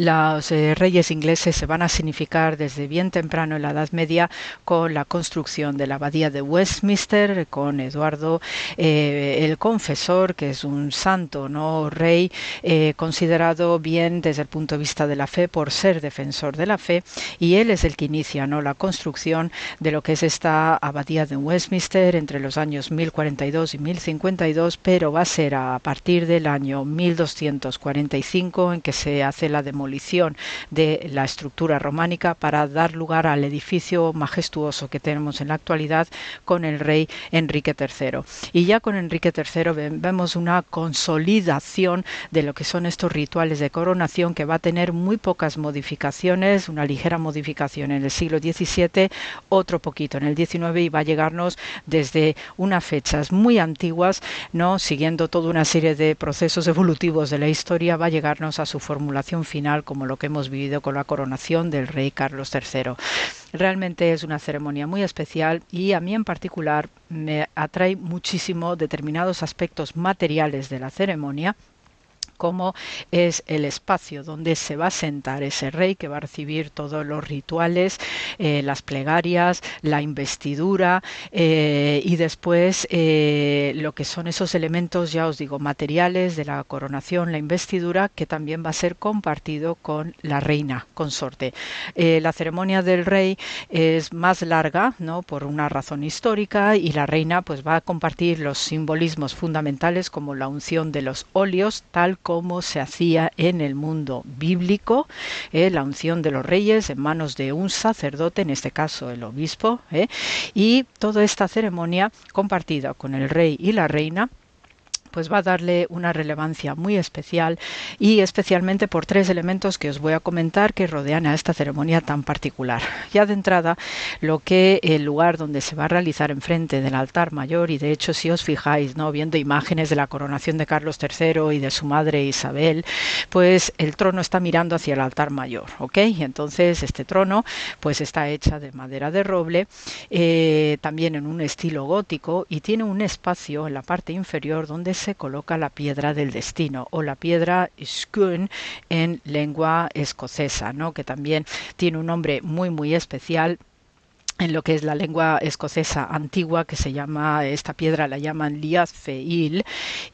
los eh, reyes ingleses se van a significar desde bien temprano en la Edad Media con la construcción de la abadía de Westminster, con Eduardo eh, el Confesor, que es un santo, no rey, eh, considerado bien desde el punto de vista de la fe por ser defensor de la fe, y él es el que inicia ¿no? la construcción de lo que es esta abadía de Westminster entre los años 1042 y 1052, pero va a ser a partir del año 1245 en que se hace la demolición de la estructura románica para dar lugar al edificio majestuoso que tenemos en la actualidad con el rey Enrique III. Y ya con Enrique III vemos una consolidación de lo que son estos rituales de coronación que va a tener muy pocas modificaciones, una ligera modificación en el siglo XVII, otro poquito en el XIX y va a llegarnos desde unas fechas muy antiguas, no siguiendo toda una serie de procesos evolutivos de la historia, va a llegarnos a su formulación final como lo que hemos vivido con la coronación del rey Carlos III. Realmente es una ceremonia muy especial y a mí en particular me atrae muchísimo determinados aspectos materiales de la ceremonia como es el espacio donde se va a sentar ese rey que va a recibir todos los rituales, eh, las plegarias, la investidura eh, y después eh, lo que son esos elementos, ya os digo, materiales de la coronación, la investidura, que también va a ser compartido con la reina consorte. la ceremonia del rey es más larga, ¿no? Por una razón histórica y la reina pues va a compartir los simbolismos fundamentales como la unción de los óleos, tal como como se hacía en el mundo bíblico, eh, la unción de los reyes en manos de un sacerdote, en este caso el obispo, eh, y toda esta ceremonia compartida con el rey y la reina pues va a darle una relevancia muy especial y especialmente por tres elementos que os voy a comentar que rodean a esta ceremonia tan particular. Ya de entrada, lo que el lugar donde se va a realizar enfrente del altar mayor y de hecho si os fijáis, no viendo imágenes de la coronación de Carlos III y de su madre Isabel, pues el trono está mirando hacia el altar mayor, ¿ok? Y entonces este trono pues está hecha de madera de roble, eh, también en un estilo gótico y tiene un espacio en la parte inferior donde se coloca la piedra del destino o la piedra Skun en lengua escocesa, ¿no? que también tiene un nombre muy muy especial en lo que es la lengua escocesa antigua, que se llama, esta piedra la llaman Liazfeil,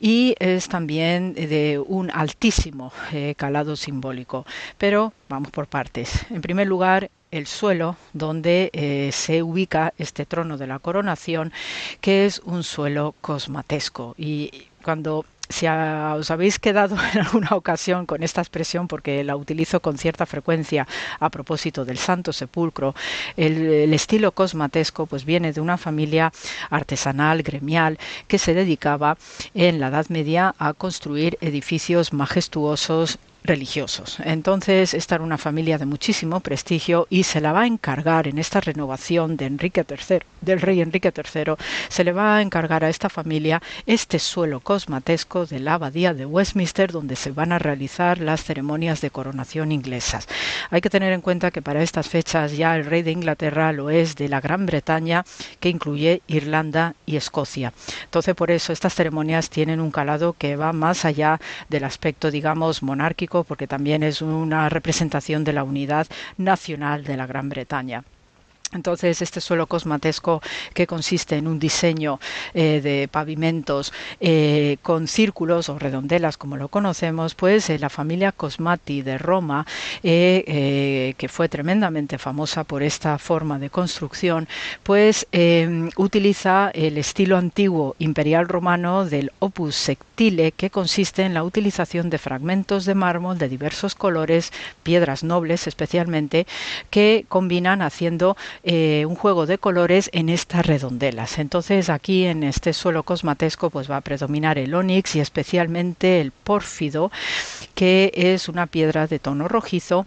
y es también de un altísimo eh, calado simbólico. Pero vamos por partes. En primer lugar, el suelo donde eh, se ubica este trono de la coronación, que es un suelo cosmatesco. Y cuando si os habéis quedado en alguna ocasión con esta expresión, porque la utilizo con cierta frecuencia a propósito del Santo Sepulcro, el, estilo cosmatesco pues viene de una familia artesanal, gremial, que se dedicaba en la Edad Media a construir edificios majestuosos religiosos. Entonces, esta era una familia de muchísimo prestigio y se la va a encargar en esta renovación de Enrique III, del rey Enrique III, se le va a encargar a esta familia este suelo cosmatesco de la abadía de Westminster donde se van a realizar las ceremonias de coronación inglesas. Hay que tener en cuenta que para estas fechas ya el rey de Inglaterra lo es de la Gran Bretaña, que incluye Irlanda y Escocia. Entonces, por eso estas ceremonias tienen un calado que va más allá del aspecto, digamos, monárquico porque también es una representación de la unidad nacional de la Gran Bretaña. Entonces, este suelo cosmatesco que consiste en un diseño eh, de pavimentos eh, con círculos o redondelas, como lo conocemos, pues eh, la familia Cosmati de Roma, que fue tremendamente famosa por esta forma de construcción, pues utiliza el estilo antiguo imperial romano del opus sectile, que consiste en la utilización de fragmentos de mármol de diversos colores, piedras nobles especialmente, que combinan haciendo eh, un juego de colores en estas redondelas. Entonces aquí en este suelo cosmatesco pues va a predominar el onix y especialmente el pórfido, que es una piedra de tono rojizo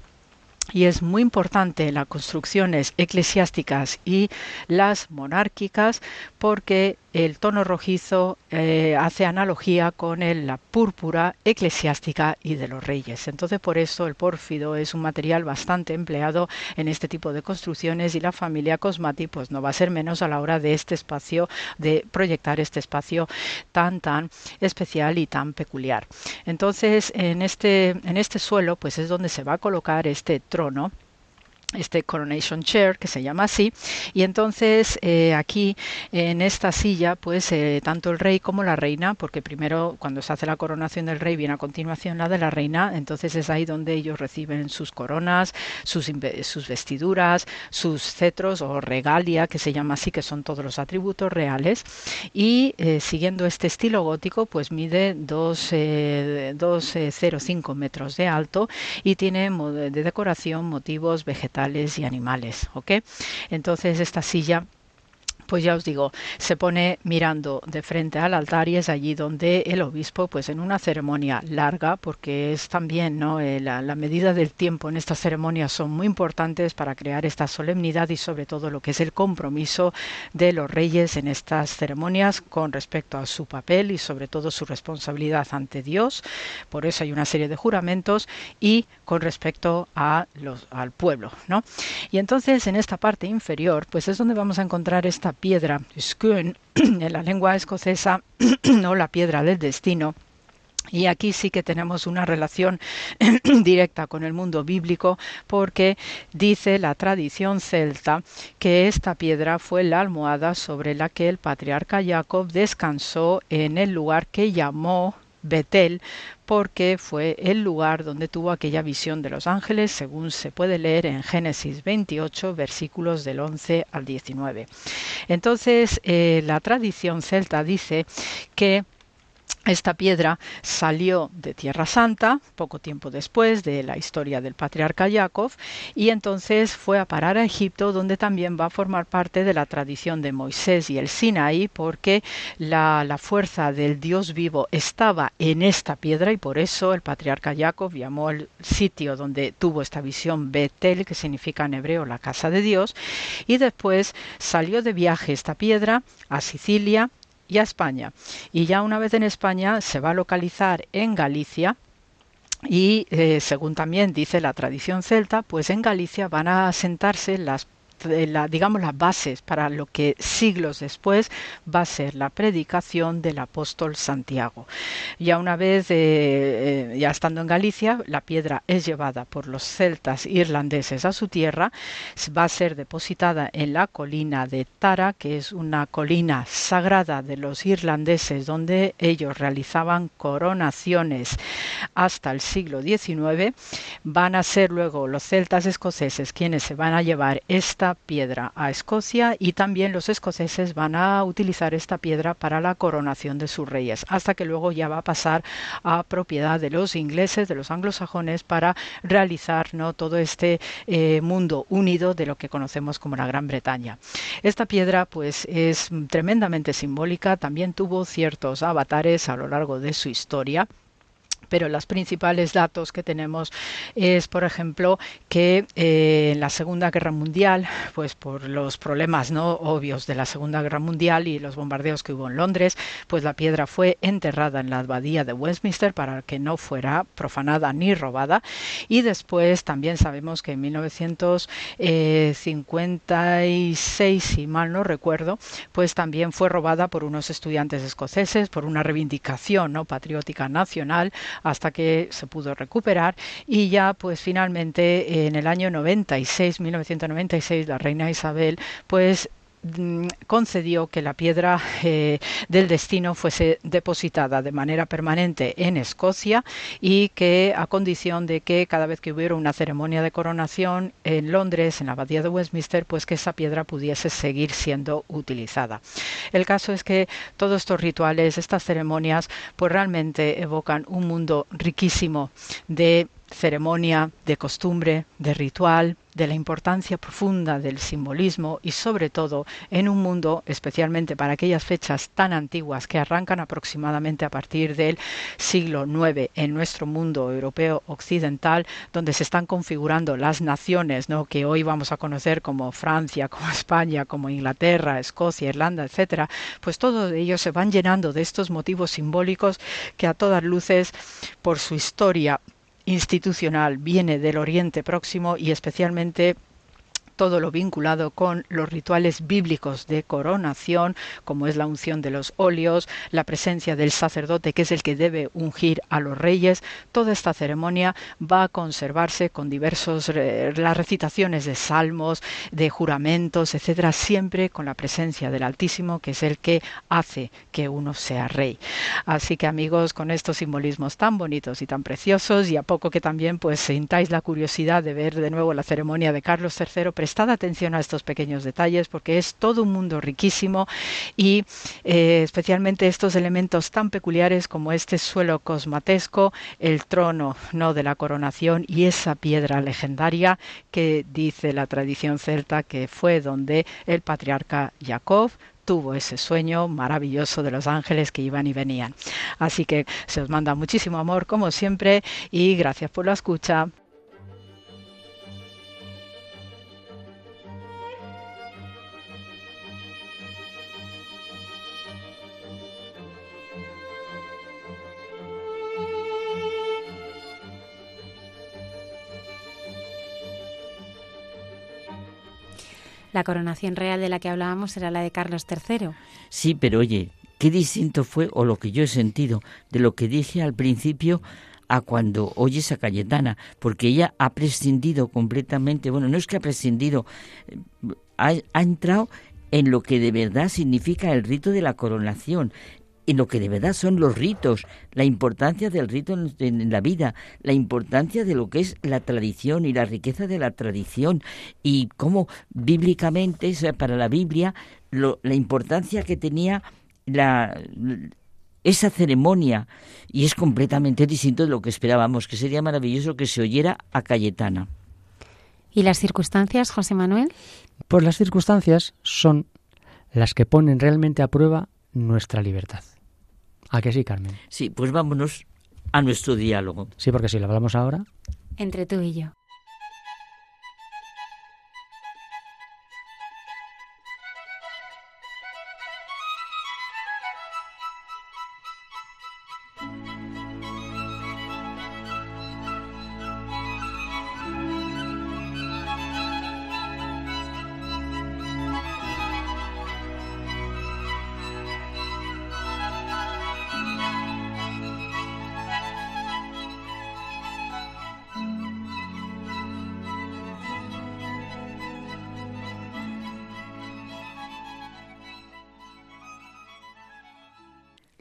y es muy importante las construcciones eclesiásticas y las monárquicas porque el tono rojizo eh, hace analogía con la púrpura eclesiástica y de los reyes. Entonces, por eso el pórfido es un material bastante empleado en este tipo de construcciones y la familia Cosmati pues no va a ser menos a la hora de este espacio, de proyectar este espacio tan tan especial y tan peculiar. Entonces, en este, en este suelo pues es donde se va a colocar este trono este coronation chair que se llama así. Y entonces eh, aquí en esta silla pues eh, tanto el rey como la reina porque primero cuando se hace la coronación del rey viene a continuación la de la reina entonces es ahí donde ellos reciben sus coronas sus, vestiduras sus cetros o regalia que se llama así que son todos los atributos reales. Y eh, siguiendo este estilo gótico pues mide 2,05 metros de alto y tiene de decoración motivos vegetales y animales, ¿ok? Entonces esta silla pues ya os digo, se pone mirando de frente al altar y es allí donde el obispo, pues en una ceremonia larga, porque es también, ¿no? Eh, la, medida del tiempo en estas ceremonias son muy importantes para crear esta solemnidad y sobre todo lo que es el compromiso de los reyes en estas ceremonias con respecto a su papel y sobre todo su responsabilidad ante Dios. Por eso hay una serie de juramentos y con respecto a los, al pueblo, ¿no? Y entonces en esta parte inferior, pues es donde vamos a encontrar esta piedra, en la lengua escocesa, o la piedra del destino. Y aquí sí que tenemos una relación directa con el mundo bíblico porque dice la tradición celta que esta piedra fue la almohada sobre la que el patriarca Jacob descansó en el lugar que llamó Betel porque fue el lugar donde tuvo aquella visión de los ángeles, según se puede leer en Génesis 28, versículos del 11 al 19. Entonces, eh, la tradición celta dice que esta piedra salió de Tierra Santa poco tiempo después de la historia del patriarca Jacob y entonces fue a parar a Egipto donde también va a formar parte de la tradición de Moisés y el Sinaí porque la, la fuerza del Dios vivo estaba en esta piedra y por eso el patriarca Jacob llamó el sitio donde tuvo esta visión Betel que significa en hebreo la casa de Dios y después salió de viaje esta piedra a Sicilia y a España. Y ya una vez en España se va a localizar en Galicia, y eh, según también dice la tradición celta, pues en Galicia van a asentarse las la, digamos, las bases para lo que siglos después va a ser la predicación del apóstol Santiago. Ya una vez, eh, eh, ya estando en Galicia, la piedra es llevada por los celtas irlandeses a su tierra, va a ser depositada en la colina de Tara, que es una colina sagrada de los irlandeses, donde ellos realizaban coronaciones hasta el siglo XIX. Van a ser luego los celtas escoceses quienes se van a llevar esta piedra a Escocia y también los escoceses van a utilizar esta piedra para la coronación de sus reyes, hasta que luego ya va a pasar a propiedad de los ingleses, de los anglosajones, para realizar ¿no? todo este eh, mundo unido de lo que conocemos como la Gran Bretaña. Esta piedra pues es tremendamente simbólica, también tuvo ciertos avatares a lo largo de su historia pero los principales datos que tenemos es, por ejemplo, que eh, en la Segunda Guerra Mundial, pues por los problemas no obvios de la Segunda Guerra Mundial y los bombardeos que hubo en Londres, pues la piedra fue enterrada en la abadía de Westminster para que no fuera profanada ni robada. Y después también sabemos que en 1956, si mal no recuerdo, pues también fue robada por unos estudiantes escoceses por una reivindicación no patriótica nacional hasta que se pudo recuperar. Y ya pues finalmente en el año 96, 1996, la reina Isabel pues concedió que la piedra eh, del destino fuese depositada de manera permanente en Escocia y que a condición de que cada vez que hubiera una ceremonia de coronación en Londres, en la abadía de Westminster, pues que esa piedra pudiese seguir siendo utilizada. El caso es que todos estos rituales, estas ceremonias, pues realmente evocan un mundo riquísimo de ceremonia, de costumbre, de ritual, de la importancia profunda del simbolismo y sobre todo en un mundo, especialmente para aquellas fechas tan antiguas que arrancan aproximadamente a partir del siglo IX en nuestro mundo europeo occidental, donde se están configurando las naciones que hoy vamos a conocer como Francia, como España, como Inglaterra, Escocia, Irlanda, etcétera, pues todos ellos se van llenando de estos motivos simbólicos que a todas luces, por su historia institucional viene del Oriente Próximo y especialmente todo lo vinculado con los rituales bíblicos de coronación, como es la unción de los óleos, la presencia del sacerdote, que es el que debe ungir a los reyes. Toda esta ceremonia va a conservarse con diversos eh, las recitaciones de salmos, de juramentos, etcétera, siempre con la presencia del Altísimo, que es el que hace que uno sea rey. Así que amigos, con estos simbolismos tan bonitos y tan preciosos, y a poco que también pues sintáis la curiosidad de ver de nuevo la ceremonia de Carlos III, prestad atención a estos pequeños detalles porque es todo un mundo riquísimo y eh, especialmente estos elementos tan peculiares como este suelo cosmatesco, el trono no de la coronación y esa piedra legendaria que dice la tradición celta que fue donde el patriarca Jacob tuvo ese sueño maravilloso de los ángeles que iban y venían. Así que se os manda muchísimo amor como siempre y gracias por la escucha. La coronación real de la que hablábamos era la de Carlos III. Sí, pero oye, qué distinto fue, o lo que yo he sentido, de lo que dije al principio a cuando oyes a Cayetana, porque ella ha prescindido completamente, bueno, no es que ha prescindido, eh, ha, ha entrado en lo que de verdad significa el rito de la coronación, en lo que de verdad son los ritos, la importancia del rito en, la vida, la importancia de lo que es la tradición y la riqueza de la tradición y cómo bíblicamente, para la Biblia, la importancia que tenía la, esa ceremonia y es completamente distinto de lo que esperábamos, que sería maravilloso que se oyera a Cayetana. ¿Y las circunstancias, José Manuel? Pues las circunstancias son las que ponen realmente a prueba nuestra libertad. ¿A que sí, Carmen? Sí, pues vámonos a nuestro diálogo. Sí, porque si lo hablamos ahora. Entre tú y yo.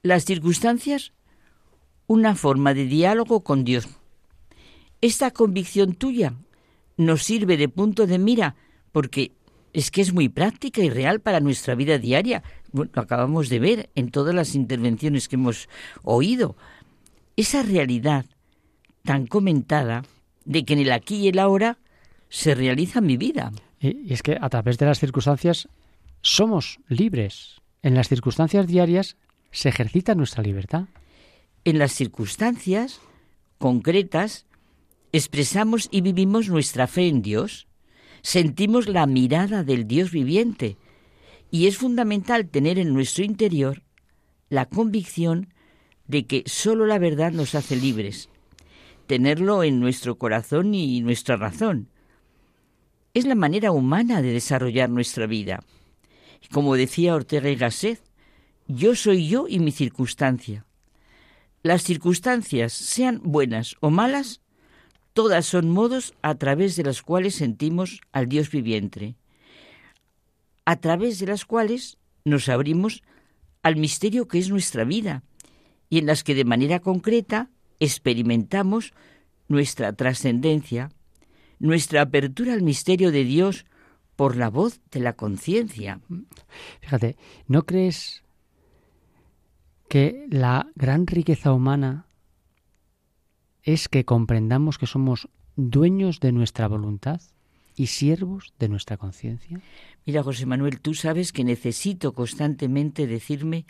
Las circunstancias una forma de diálogo con Dios. Esta convicción tuya nos sirve de punto de mira porque es que es muy práctica y real para nuestra vida diaria. lo acabamos de ver en todas las intervenciones que hemos oído. Esa realidad tan comentada de que en el aquí y el ahora se realiza mi vida. Y, es que a través de las circunstancias somos libres. En las circunstancias diarias se ejercita nuestra libertad. En las circunstancias concretas expresamos y vivimos nuestra fe en Dios, sentimos la mirada del Dios viviente y es fundamental tener en nuestro interior la convicción de que sólo la verdad nos hace libres, tenerlo en nuestro corazón y nuestra razón. Es la manera humana de desarrollar nuestra vida. Como decía Ortega y Gasset, yo soy yo y mi circunstancia. Las circunstancias, sean buenas o malas, todas son modos a través de los cuales sentimos al Dios viviente, a través de las cuales nos abrimos al misterio que es nuestra vida y en las que de manera concreta experimentamos nuestra trascendencia, nuestra apertura al misterio de Dios por la voz de la conciencia. Fíjate, ¿no crees que la gran riqueza humana es que comprendamos que somos dueños de nuestra voluntad y siervos de nuestra conciencia? Mira, José Manuel, tú sabes que necesito constantemente decirme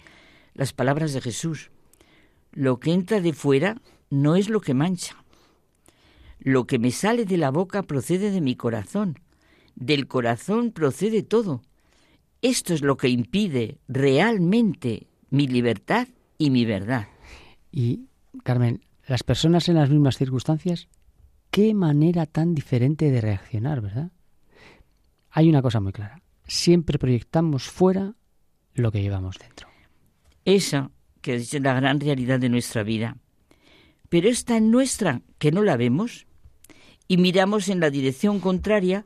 las palabras de Jesús. Lo que entra de fuera no es lo que mancha. Lo que me sale de la boca procede de mi corazón. Del corazón procede todo. Esto es lo que impide realmente mi libertad y mi verdad. Y, Carmen, las personas en las mismas circunstancias, qué manera tan diferente de reaccionar, ¿verdad? Hay una cosa muy clara. Siempre proyectamos fuera lo que llevamos dentro. Esa que es la gran realidad de nuestra vida. Pero es tan nuestra que no la vemos y miramos en la dirección contraria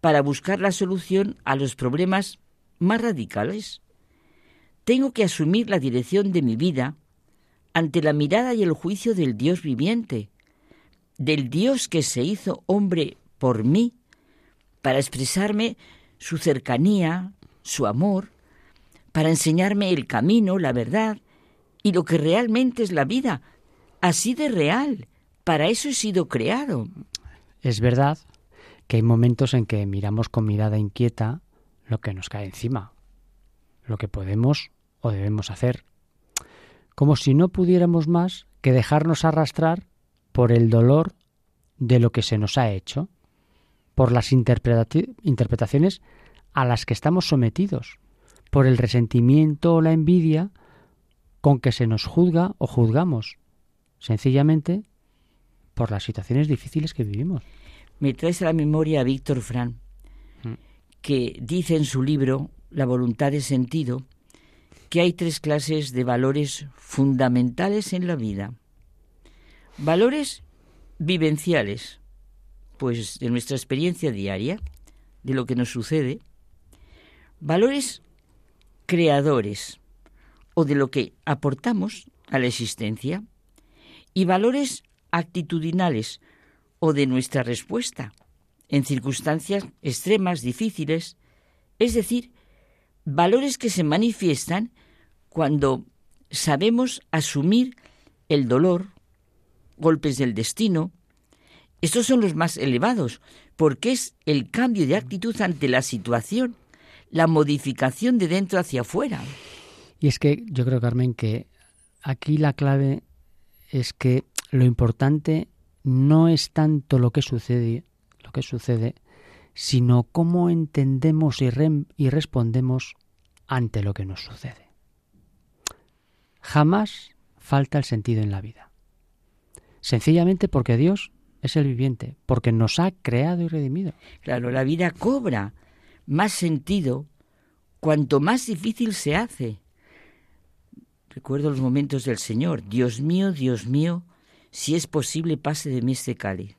para buscar la solución a los problemas más radicales. Tengo que asumir la dirección de mi vida ante la mirada y el juicio del Dios viviente, del Dios que se hizo hombre por mí, para expresarme su cercanía, su amor, para enseñarme el camino, la verdad y lo que realmente es la vida, así de real. Para eso he sido creado. Es verdad que hay momentos en que miramos con mirada inquieta lo que nos cae encima, lo que podemos o debemos hacer, como si no pudiéramos más que dejarnos arrastrar por el dolor de lo que se nos ha hecho, por las interpretaciones a las que estamos sometidos, por el resentimiento o la envidia con que se nos juzga o juzgamos, sencillamente por las situaciones difíciles que vivimos. Me traes a la memoria a Víctor Fran, mm. que dice en su libro La voluntad de sentido que hay tres clases de valores fundamentales en la vida. Valores vivenciales, pues de nuestra experiencia diaria, de lo que nos sucede. Valores creadores, o de lo que aportamos a la existencia. Y valores actitudinales, o de nuestra respuesta en circunstancias extremas, difíciles, es decir, valores que se manifiestan cuando sabemos asumir el dolor, golpes del destino. Estos son los más elevados, porque es el cambio de actitud ante la situación, la modificación de dentro hacia afuera. Y es que yo creo, Carmen, que aquí la clave es que lo importante no es tanto lo que sucede, lo que sucede, sino cómo entendemos y, y respondemos ante lo que nos sucede. Jamás falta el sentido en la vida. Sencillamente porque Dios es el viviente, porque nos ha creado y redimido. Claro, la vida cobra más sentido cuanto más difícil se hace. Recuerdo los momentos del Señor. Dios mío, Dios mío, si es posible pase de mí este cáliz.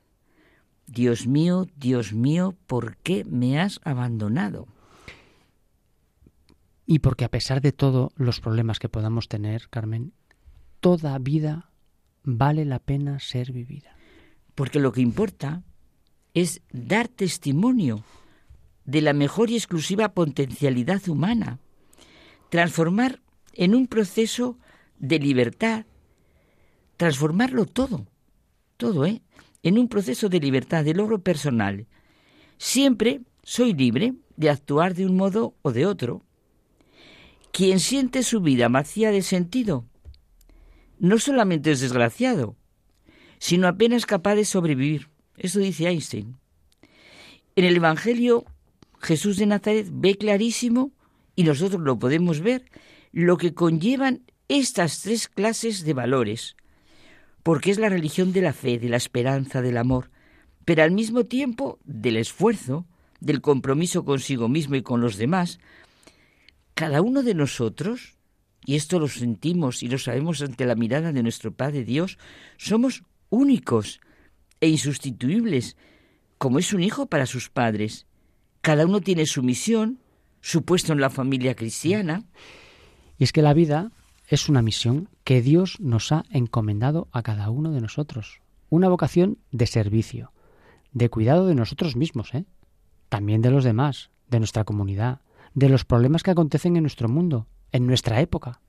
Dios mío, Dios mío, ¿por qué me has abandonado? Y porque a pesar de todos los problemas que podamos tener, Carmen, toda vida vale la pena ser vivida. Porque lo que importa es dar testimonio de la mejor y exclusiva potencialidad humana, transformar en un proceso de libertad, transformarlo todo, todo, ¿eh? En un proceso de libertad, de logro personal. Siempre soy libre de actuar de un modo o de otro. Quien siente su vida vacía de sentido, no solamente es desgraciado, sino apenas capaz de sobrevivir. Eso dice Einstein. En el Evangelio, Jesús de Nazaret ve clarísimo, y nosotros lo podemos ver, lo que conllevan estas tres clases de valores, porque es la religión de la fe, de la esperanza, del amor, pero al mismo tiempo del esfuerzo, del compromiso consigo mismo y con los demás, cada uno de nosotros, y esto lo sentimos y lo sabemos ante la mirada de nuestro Padre Dios, somos únicos e insustituibles, como es un hijo para sus padres. Cada uno tiene su misión, su puesto en la familia cristiana. Y es que la vida es una misión que Dios nos ha encomendado a cada uno de nosotros. Una vocación de servicio, de cuidado de nosotros mismos, ¿eh? también de los demás, de nuestra comunidad, de los problemas que acontecen en nuestro mundo, en nuestra época.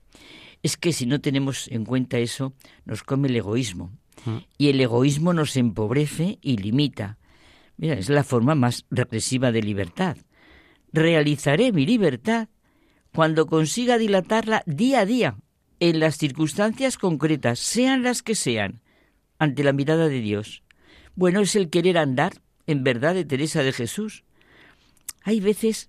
Es que si no tenemos en cuenta eso, nos come el egoísmo. Mm. Y el egoísmo nos empobrece y limita. Mira, es la forma más represiva de libertad. Realizaré mi libertad cuando consiga dilatarla día a día, en las circunstancias concretas, sean las que sean, ante la mirada de Dios. Bueno, es el querer andar, en verdad, de Teresa de Jesús. Hay veces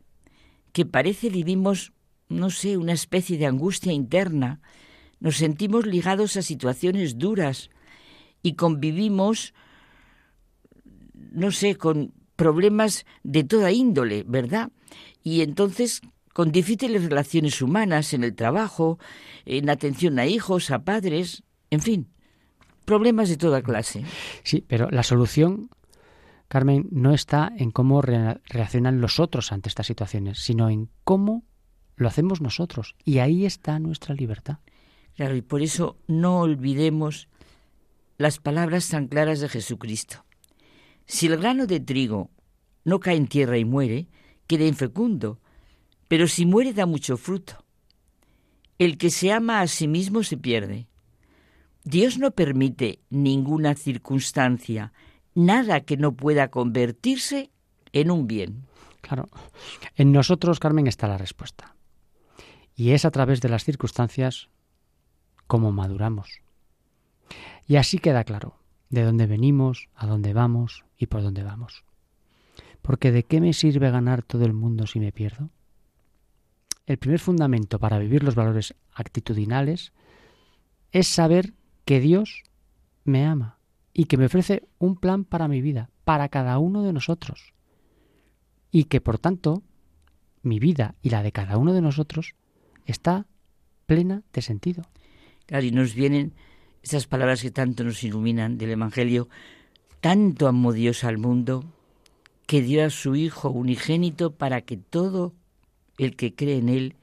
que parece vivimos, no sé, una especie de angustia interna, nos sentimos ligados a situaciones duras y convivimos, no sé, con problemas de toda índole, ¿verdad? Y entonces con difíciles relaciones humanas en el trabajo, en atención a hijos, a padres, en fin, problemas de toda clase. Sí, pero la solución, Carmen, no está en cómo reaccionan los otros ante estas situaciones, sino en cómo lo hacemos nosotros. Y ahí está nuestra libertad. Claro, y por eso no olvidemos las palabras tan claras de Jesucristo. Si el grano de trigo no cae en tierra y muere, queda infecundo, pero si muere da mucho fruto. El que se ama a sí mismo se pierde. Dios no permite ninguna circunstancia, nada que no pueda convertirse en un bien. Claro, en nosotros, Carmen, está la respuesta. Y es a través de las circunstancias como maduramos. Y así queda claro de dónde venimos, a dónde vamos y por dónde vamos. Porque ¿de qué me sirve ganar todo el mundo si me pierdo? el primer fundamento para vivir los valores actitudinales es saber que Dios me ama y que me ofrece un plan para mi vida, para cada uno de nosotros. Y que por tanto mi vida y la de cada uno de nosotros está plena de sentido. Claro, y nos vienen esas palabras que tanto nos iluminan del Evangelio. Tanto amó Dios al mundo que dio a su Hijo unigénito para que todo el que cree en Él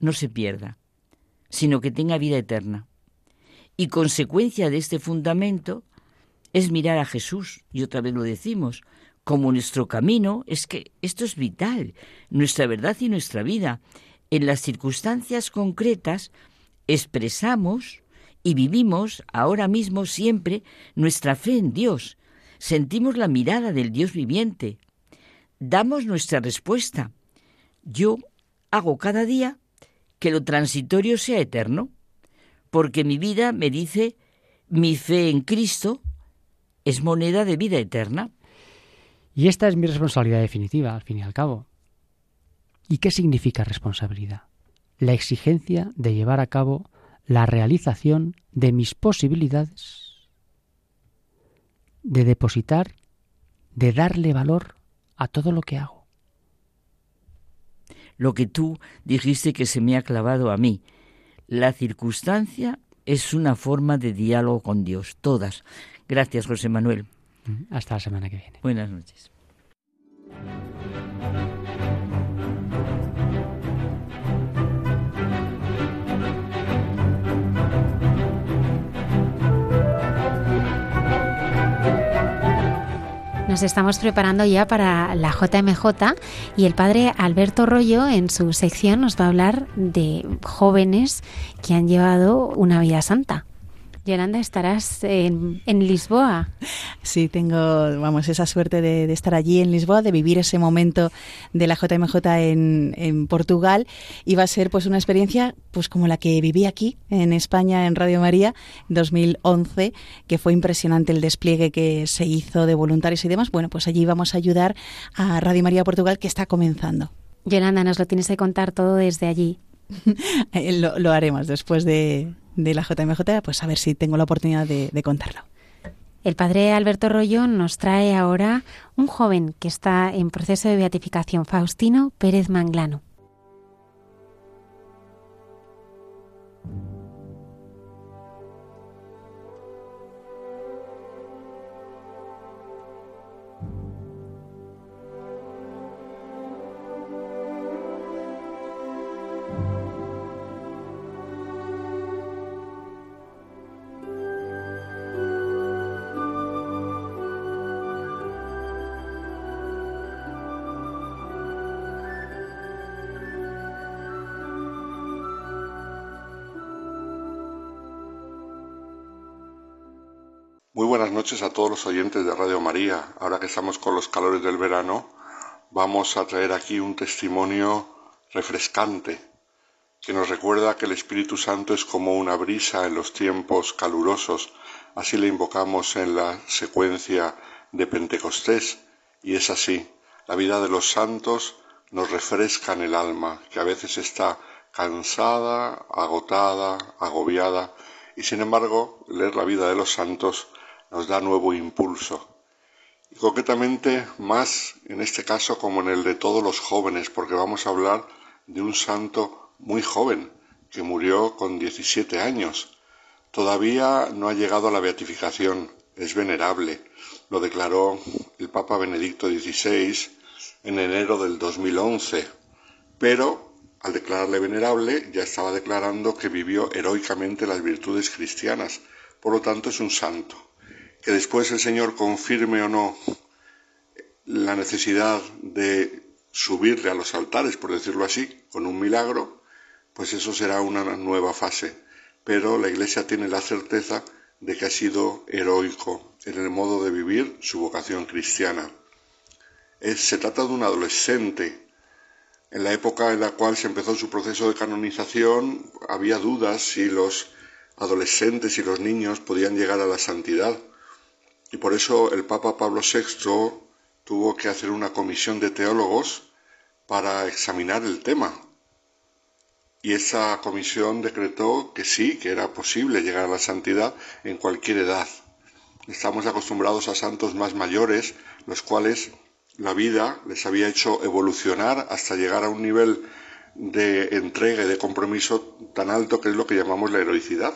no se pierda, sino que tenga vida eterna. Y consecuencia de este fundamento es mirar a Jesús, y otra vez lo decimos, como nuestro camino, es que esto es vital, nuestra verdad y nuestra vida. En las circunstancias concretas expresamos y vivimos ahora mismo siempre nuestra fe en Dios. Sentimos la mirada del Dios viviente. Damos nuestra respuesta. Yo hago cada día que lo transitorio sea eterno, porque mi vida me dice, mi fe en Cristo es moneda de vida eterna. Y esta es mi responsabilidad definitiva, al fin y al cabo. ¿Y qué significa responsabilidad? La exigencia de llevar a cabo la realización de mis posibilidades, de depositar, de darle valor a todo lo que hago lo que tú dijiste que se me ha clavado a mí. La circunstancia es una forma de diálogo con Dios, todas. Gracias, José Manuel. Hasta la semana que viene. Buenas noches. Nos estamos preparando ya para la JMJ y el padre Alberto Rollo en su sección nos va a hablar de jóvenes que han llevado una vida santa. Yolanda, estarás en, Lisboa. Sí, tengo, vamos, esa suerte de, estar allí en Lisboa, de vivir ese momento de la JMJ en, en, Portugal. Y va a ser pues una experiencia pues como la que viví aquí en España en Radio María en 2011, que fue impresionante el despliegue que se hizo de voluntarios y demás. Bueno, pues allí vamos a ayudar a Radio María Portugal que está comenzando. Yolanda, nos lo tienes que contar todo desde allí. lo haremos después de, de la JMJ, pues a ver si tengo la oportunidad de, de contarlo. El padre Alberto Rollo nos trae ahora un joven que está en proceso de beatificación, Faustino Pérez Manglano. Muy buenas noches a todos los oyentes de Radio María. Ahora que estamos con los calores del verano, vamos a traer aquí un testimonio refrescante que nos recuerda que el Espíritu Santo es como una brisa en los tiempos calurosos. Así le invocamos en la secuencia de Pentecostés. Y es así. La vida de los santos nos refresca en el alma, que a veces está cansada, agotada, agobiada. Y sin embargo, leer la vida de los santos nos da nuevo impulso. Y concretamente más en este caso como en el de todos los jóvenes, porque vamos a hablar de un santo muy joven que murió con 17 años. Todavía no ha llegado a la beatificación, es venerable. Lo declaró el Papa Benedicto XVI en enero del 2011. Pero al declararle venerable ya estaba declarando que vivió heroicamente las virtudes cristianas. Por lo tanto es un santo que después el Señor confirme o no la necesidad de subirle a los altares, por decirlo así, con un milagro, pues eso será una nueva fase. Pero la Iglesia tiene la certeza de que ha sido heroico en el modo de vivir su vocación cristiana. se trata de un adolescente. En la época en la cual se empezó su proceso de canonización había dudas si los adolescentes y los niños podían llegar a la santidad y por eso el Papa Pablo VI tuvo que hacer una comisión de teólogos para examinar el tema. Y esa comisión decretó que sí, que era posible llegar a la santidad en cualquier edad. Estamos acostumbrados a santos más mayores, los cuales la vida les había hecho evolucionar hasta llegar a un nivel de entrega y de compromiso tan alto que es lo que llamamos la heroicidad.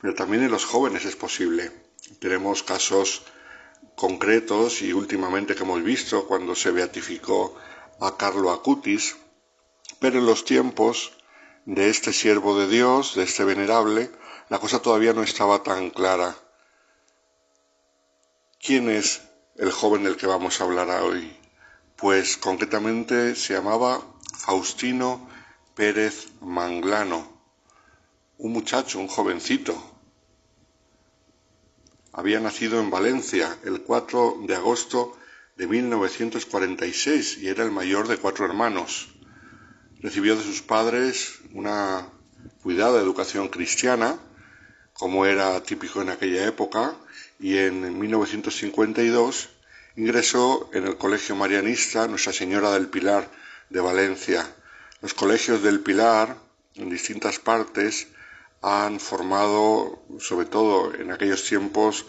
Pero también en los jóvenes es posible. Tenemos casos concretos y últimamente que hemos visto cuando se beatificó a Carlo Acutis, pero en los tiempos de este siervo de Dios, de este venerable, la cosa todavía no estaba tan clara. ¿Quién es el joven del que vamos a hablar hoy? Pues concretamente se llamaba Faustino Pérez Manglano, un muchacho, un jovencito, había nacido en Valencia el 4 de agosto de 1946 y era el mayor de cuatro hermanos. Recibió de sus padres una cuidada educación cristiana, como era típico en aquella época, y en 1952 ingresó en el Colegio Marianista Nuestra Señora del Pilar de Valencia. Los colegios del Pilar, en distintas partes, han formado, sobre todo en aquellos tiempos,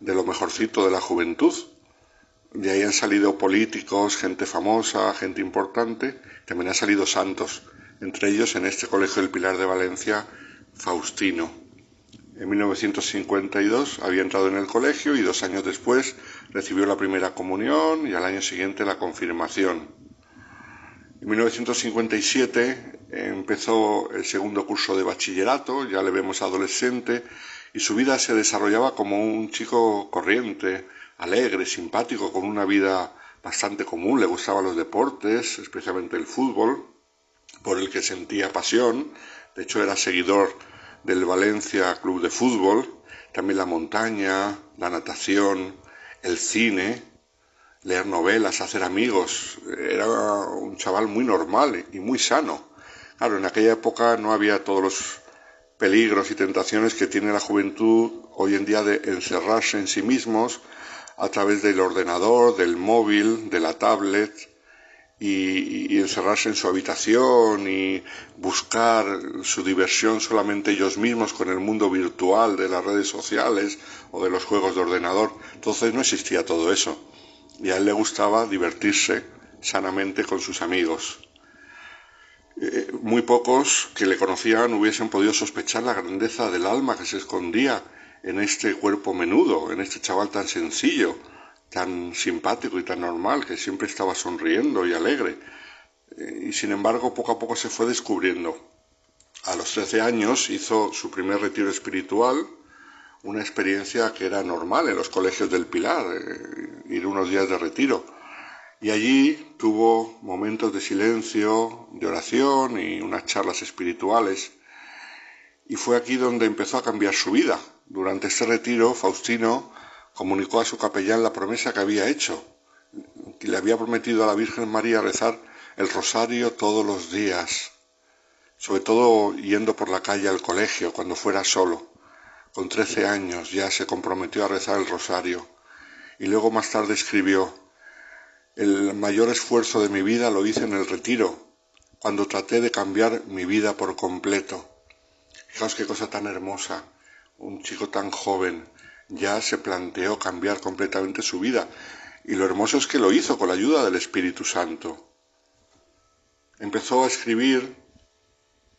de lo mejorcito de la juventud. De ahí han salido políticos, gente famosa, gente importante, también han salido santos, entre ellos en este Colegio del Pilar de Valencia, Faustino. En 1952 había entrado en el colegio y dos años después recibió la primera comunión y al año siguiente la confirmación. En 1957 empezó el segundo curso de bachillerato, ya le vemos adolescente, y su vida se desarrollaba como un chico corriente, alegre, simpático, con una vida bastante común, le gustaban los deportes, especialmente el fútbol, por el que sentía pasión, de hecho era seguidor del Valencia Club de Fútbol, también la montaña, la natación, el cine, leer novelas, hacer amigos. Era un chaval muy normal y muy sano. Claro, en aquella época no había todos los peligros y tentaciones que tiene la juventud hoy en día de encerrarse en sí mismos a través del ordenador, del móvil, de la tablet y, encerrarse en su habitación y buscar su diversión solamente ellos mismos con el mundo virtual de las redes sociales o de los juegos de ordenador. Entonces no existía todo eso y a él le gustaba divertirse sanamente con sus amigos. Eh, muy pocos que le conocían hubiesen podido sospechar la grandeza del alma que se escondía en este cuerpo menudo, en este chaval tan sencillo, tan simpático y tan normal, que siempre estaba sonriendo y alegre. Eh, y sin embargo, poco a poco se fue descubriendo. A los 13 años hizo su primer retiro espiritual, una experiencia que era normal en los colegios del Pilar, eh, ir unos días de retiro. Y allí tuvo momentos de silencio, de oración y unas charlas espirituales. Y fue aquí donde empezó a cambiar su vida. Durante este retiro, Faustino comunicó a su capellán la promesa que había hecho, que le había prometido a la Virgen María rezar el rosario todos los días, sobre todo yendo por la calle al colegio cuando fuera solo. Con trece años ya se comprometió a rezar el rosario y luego más tarde escribió, el mayor esfuerzo de mi vida lo hice en el retiro, cuando traté de cambiar mi vida por completo. Fijaos qué cosa tan hermosa, un chico tan joven ya se planteó cambiar completamente su vida. Y lo hermoso es que lo hizo con la ayuda del Espíritu Santo. Empezó a escribir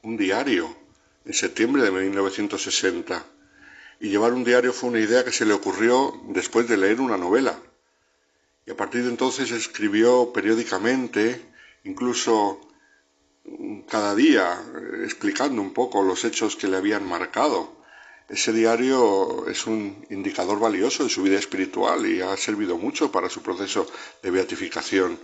un diario en septiembre de 1960. Y llevar un diario fue una idea que se le ocurrió después de leer una novela. A partir de entonces escribió periódicamente, incluso cada día, explicando un poco los hechos que le habían marcado ese diario es un indicador valioso de su vida espiritual y ha servido mucho para su proceso de beatificación.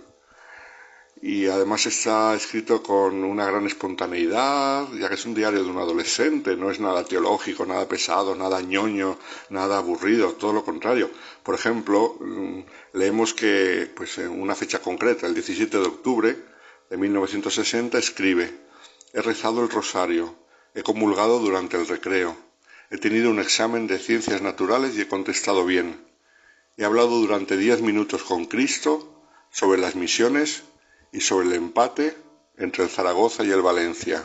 Y además está escrito con una gran espontaneidad, ya que es un diario de un adolescente, no es nada teológico, nada pesado, nada ñoño, nada aburrido, todo lo contrario. Por ejemplo, mm, leemos que pues, en una fecha concreta, el 17 de octubre de 1960, escribe, he rezado el rosario, he comulgado durante el recreo, He tenido un examen de ciencias naturales y he contestado bien. He hablado durante diez minutos con Cristo sobre las misiones y sobre el empate entre el Zaragoza y el Valencia.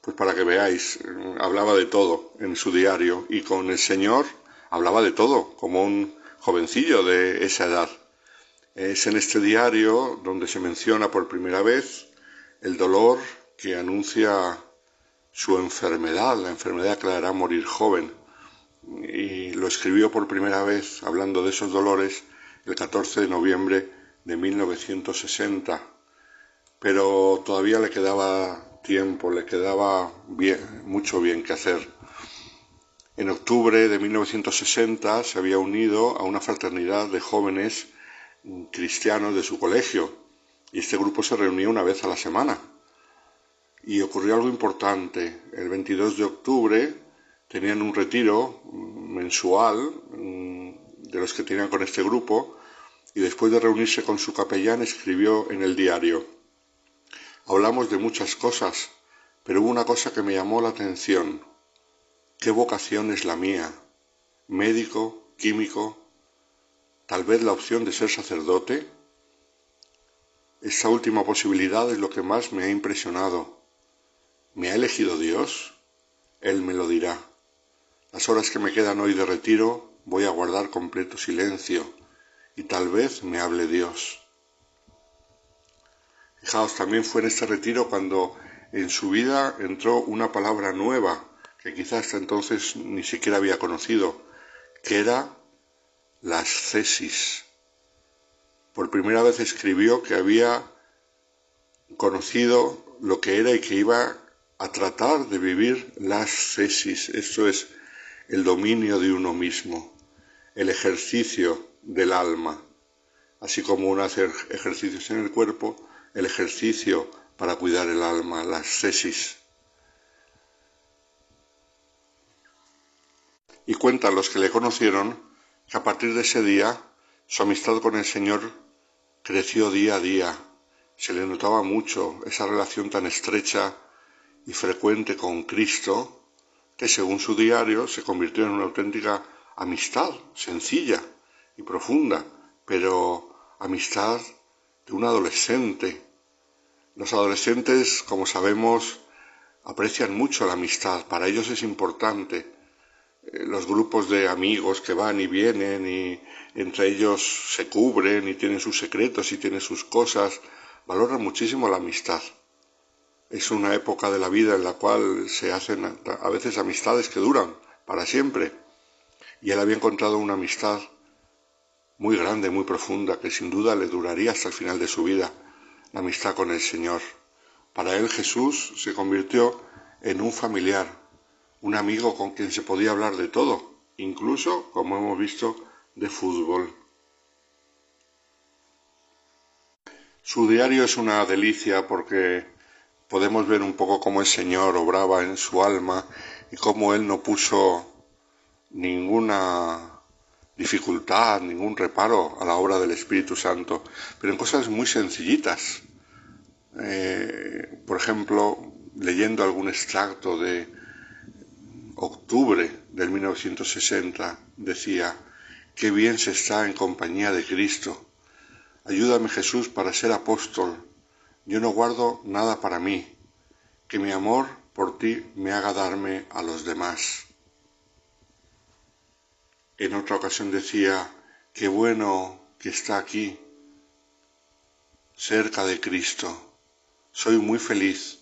Pues para que veáis, hablaba de todo en su diario y con el Señor hablaba de todo, como un jovencillo de esa edad. Es en este diario donde se menciona por primera vez el dolor que anuncia su enfermedad, la enfermedad que le hará morir joven. Y lo escribió por primera vez, hablando de esos dolores, el 14 de noviembre de 1960. Pero todavía le quedaba tiempo, le quedaba mucho bien que hacer. En octubre de 1960 se había unido a una fraternidad de jóvenes cristianos de su colegio y este grupo se reunía una vez a la semana y ocurrió algo importante. El 22 de octubre tenían un retiro mensual mm, de los que tenían con este grupo y después de reunirse con su capellán escribió en el diario, hablamos de muchas cosas, pero hubo una cosa que me llamó la atención. ¿Qué vocación es la mía? ¿Médico? ¿Químico? ¿Tal vez la opción de ser sacerdote? Esta última posibilidad es lo que más me ha impresionado ¿Me ha elegido Dios? Él me lo dirá. Las horas que me quedan hoy de retiro voy a guardar completo silencio y tal vez me hable Dios. Fijaos, también fue en este retiro cuando en su vida entró una palabra nueva que quizás hasta entonces ni siquiera había conocido, que era las cesis. Por primera vez escribió que había conocido lo que era y que iba a tratar de vivir las cesis, esto es el dominio de uno mismo. el ejercicio del alma, así como uno hace ejercicios en el cuerpo, el ejercicio para cuidar el alma, las sesis. Y cuentan los que le conocieron que a partir de ese día su amistad con el Señor creció día a día. Se le notaba mucho esa relación tan estrecha y frecuente con Cristo que según su diario se convirtió en una auténtica amistad sencilla y profunda, pero amistad de un adolescente. Los adolescentes, como sabemos, aprecian mucho la amistad, para ellos es importante. Eh, los grupos de amigos que van y vienen y entre ellos se cubren y tienen sus secretos y tienen sus cosas, valoran muchísimo la amistad. Es una época de la vida en la cual se hacen a veces amistades que duran para siempre y él había encontrado una amistad muy grande, muy profunda, que sin duda le duraría hasta el final de su vida, la amistad con el Señor. Para él Jesús se convirtió en un familiar, un amigo con quien se podía hablar de todo, incluso, como hemos visto, de fútbol. Su diario es una delicia porque podemos ver un poco cómo el Señor obraba en su alma y cómo Él no puso ninguna dificultad, ningún reparo a la obra del Espíritu Santo, pero en cosas muy sencillitas. Eh, por ejemplo, leyendo algún extracto de octubre del 1960, decía, qué bien se está en compañía de Cristo. Ayúdame Jesús para ser apóstol. Yo no guardo nada para mí. Que mi amor por ti me haga darme a los demás. En otra ocasión decía, qué bueno que está aquí, cerca de Cristo. Soy muy feliz.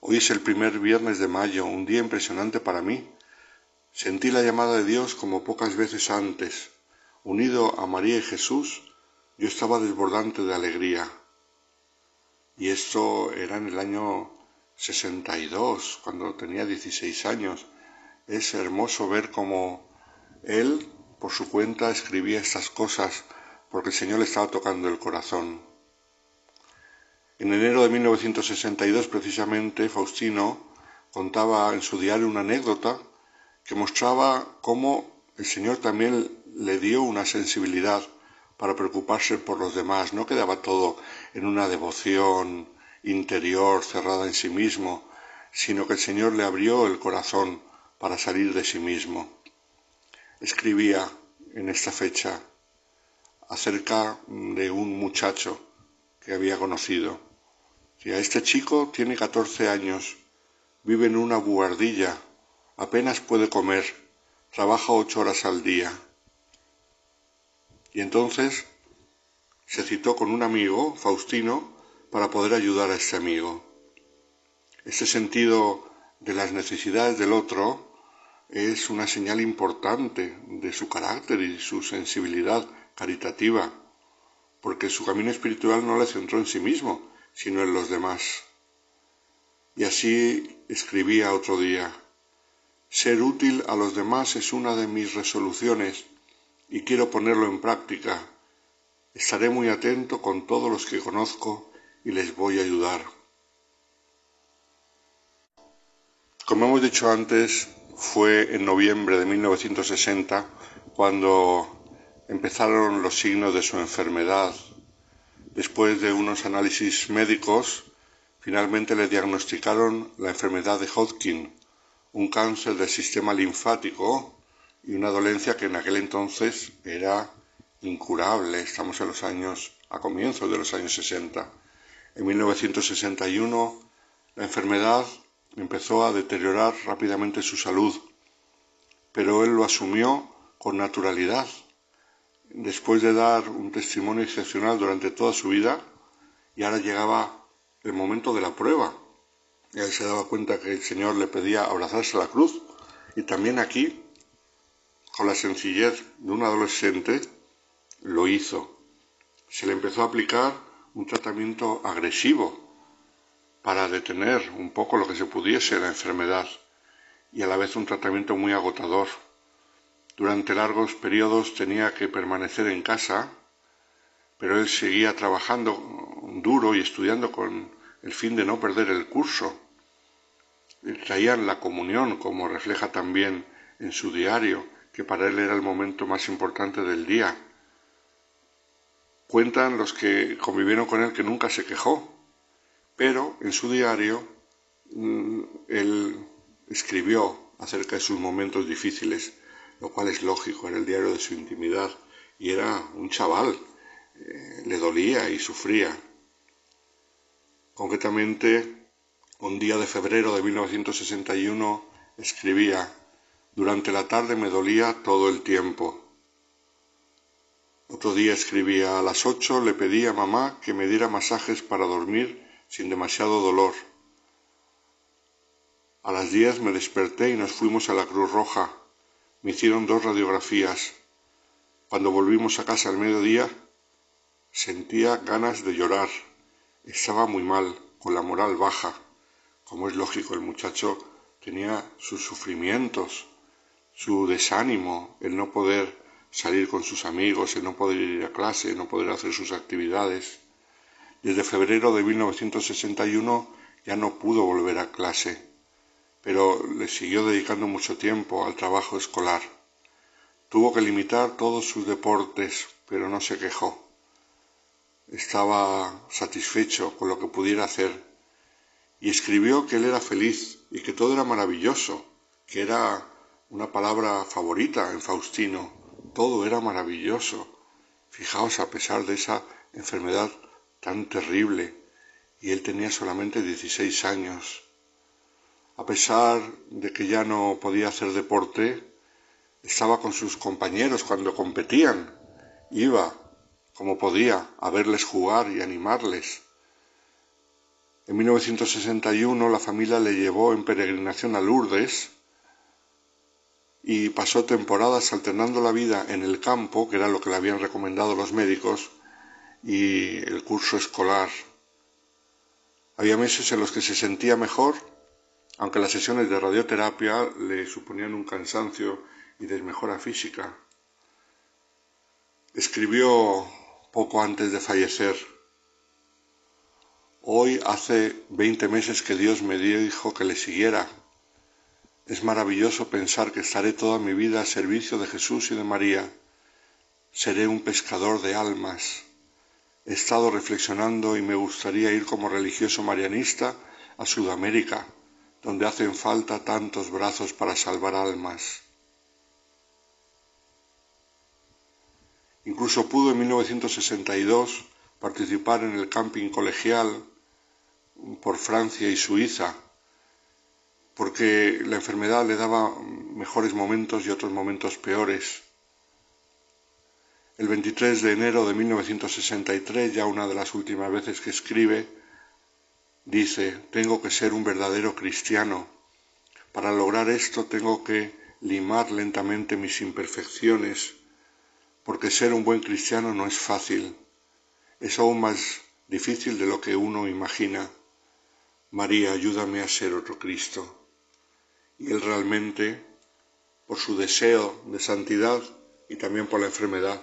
Hoy es el primer viernes de mayo, un día impresionante para mí. Sentí la llamada de Dios como pocas veces antes. Unido a María y Jesús, yo estaba desbordante de alegría. Y esto era en el año 62, cuando tenía 16 años. Es hermoso ver cómo él, por su cuenta, escribía estas cosas porque el Señor le estaba tocando el corazón. En enero de 1962, precisamente, Faustino contaba en su diario una anécdota que mostraba cómo el Señor también le dio una sensibilidad para preocuparse por los demás. No quedaba todo en una devoción interior cerrada en sí mismo, sino que el Señor le abrió el corazón para salir de sí mismo escribía en esta fecha acerca de un muchacho que había conocido. A este chico tiene 14 años, vive en una buhardilla, apenas puede comer, trabaja ocho horas al día. Y entonces se citó con un amigo, Faustino, para poder ayudar a este amigo. Ese sentido de las necesidades del otro es una señal importante de su carácter y su sensibilidad caritativa, porque su camino espiritual no le centró en sí mismo, sino en los demás. Y así escribía otro día, ser útil a los demás es una de mis resoluciones y quiero ponerlo en práctica. Estaré muy atento con todos los que conozco y les voy a ayudar. Como hemos dicho antes, fue en noviembre de 1960 cuando empezaron los signos de su enfermedad. Después de unos análisis médicos, finalmente le diagnosticaron la enfermedad de Hodgkin, un cáncer del sistema linfático y una dolencia que en aquel entonces era incurable. Estamos en los años, a comienzos de los años 60. En 1961 la enfermedad empezó a deteriorar rápidamente su salud, pero él lo asumió con naturalidad. Después de dar un testimonio excepcional durante toda su vida, y ahora llegaba el momento de la prueba. él se daba cuenta que el Señor le pedía abrazarse a la cruz, y también aquí, con la sencillez de un adolescente, lo hizo. Se le empezó a aplicar un tratamiento agresivo, para detener un poco lo que se pudiese la enfermedad y a la vez un tratamiento muy agotador. Durante largos periodos tenía que permanecer en casa, pero él seguía trabajando duro y estudiando con el fin de no perder el curso. traían la comunión, como refleja también en su diario, que para él era el momento más importante del día. Cuentan los que convivieron con él que nunca se quejó, pero en su diario mm, él escribió acerca de sus momentos difíciles, lo cual es lógico, era el diario de su intimidad y era un chaval, eh, le dolía y sufría. Concretamente, un día de febrero de 1961 escribía, durante la tarde me dolía todo el tiempo. Otro día escribía, a las ocho le pedí a mamá que me diera masajes para dormir sin demasiado dolor. A las diez me desperté y nos fuimos a la Cruz Roja. Me hicieron dos radiografías. Cuando volvimos a casa al mediodía, sentía ganas de llorar. Estaba muy mal, con la moral baja. Como es lógico, el muchacho tenía sus sufrimientos, su desánimo, el no poder salir con sus amigos, el no poder ir a clase, el no poder hacer sus actividades. Desde febrero de 1961 ya no pudo volver a clase pero le siguió dedicando mucho tiempo al trabajo escolar. Tuvo que limitar todos sus deportes, pero no se quejó. Estaba satisfecho con lo que pudiera hacer y escribió que él era feliz y que todo era maravilloso, que era una palabra favorita en Faustino. Todo era maravilloso. Fijaos, a pesar de esa enfermedad tan terrible, y él tenía solamente 16 años a pesar de que ya no podía hacer deporte, estaba con sus compañeros cuando competían. Iba, como podía, a verles jugar y animarles. En 1961 la familia le llevó en peregrinación a Lourdes y pasó temporadas alternando la vida en el campo, que era lo que le habían recomendado los médicos, y el curso escolar. Había meses en los que se sentía mejor aunque las sesiones de radioterapia le suponían un cansancio y desmejora física. Escribió poco antes de fallecer. Hoy hace veinte meses que Dios me dijo que le siguiera. Es maravilloso pensar que estaré toda mi vida a servicio de Jesús y de María. Seré un pescador de almas. He estado reflexionando y me gustaría ir como religioso marianista a Sudamérica donde hacen falta tantos brazos para salvar almas. Incluso pudo en 1962 participar en el camping colegial por Francia y Suiza, porque la enfermedad le daba mejores momentos y otros momentos peores. El 23 de enero de 1963, ya una de las últimas veces que escribe, Dice, tengo que ser un verdadero cristiano. Para lograr esto tengo que limar lentamente mis imperfecciones, porque ser un buen cristiano no es fácil. Es aún más difícil de lo que uno imagina. María, ayúdame a ser otro Cristo. Y él realmente, por su deseo de santidad y también por la enfermedad,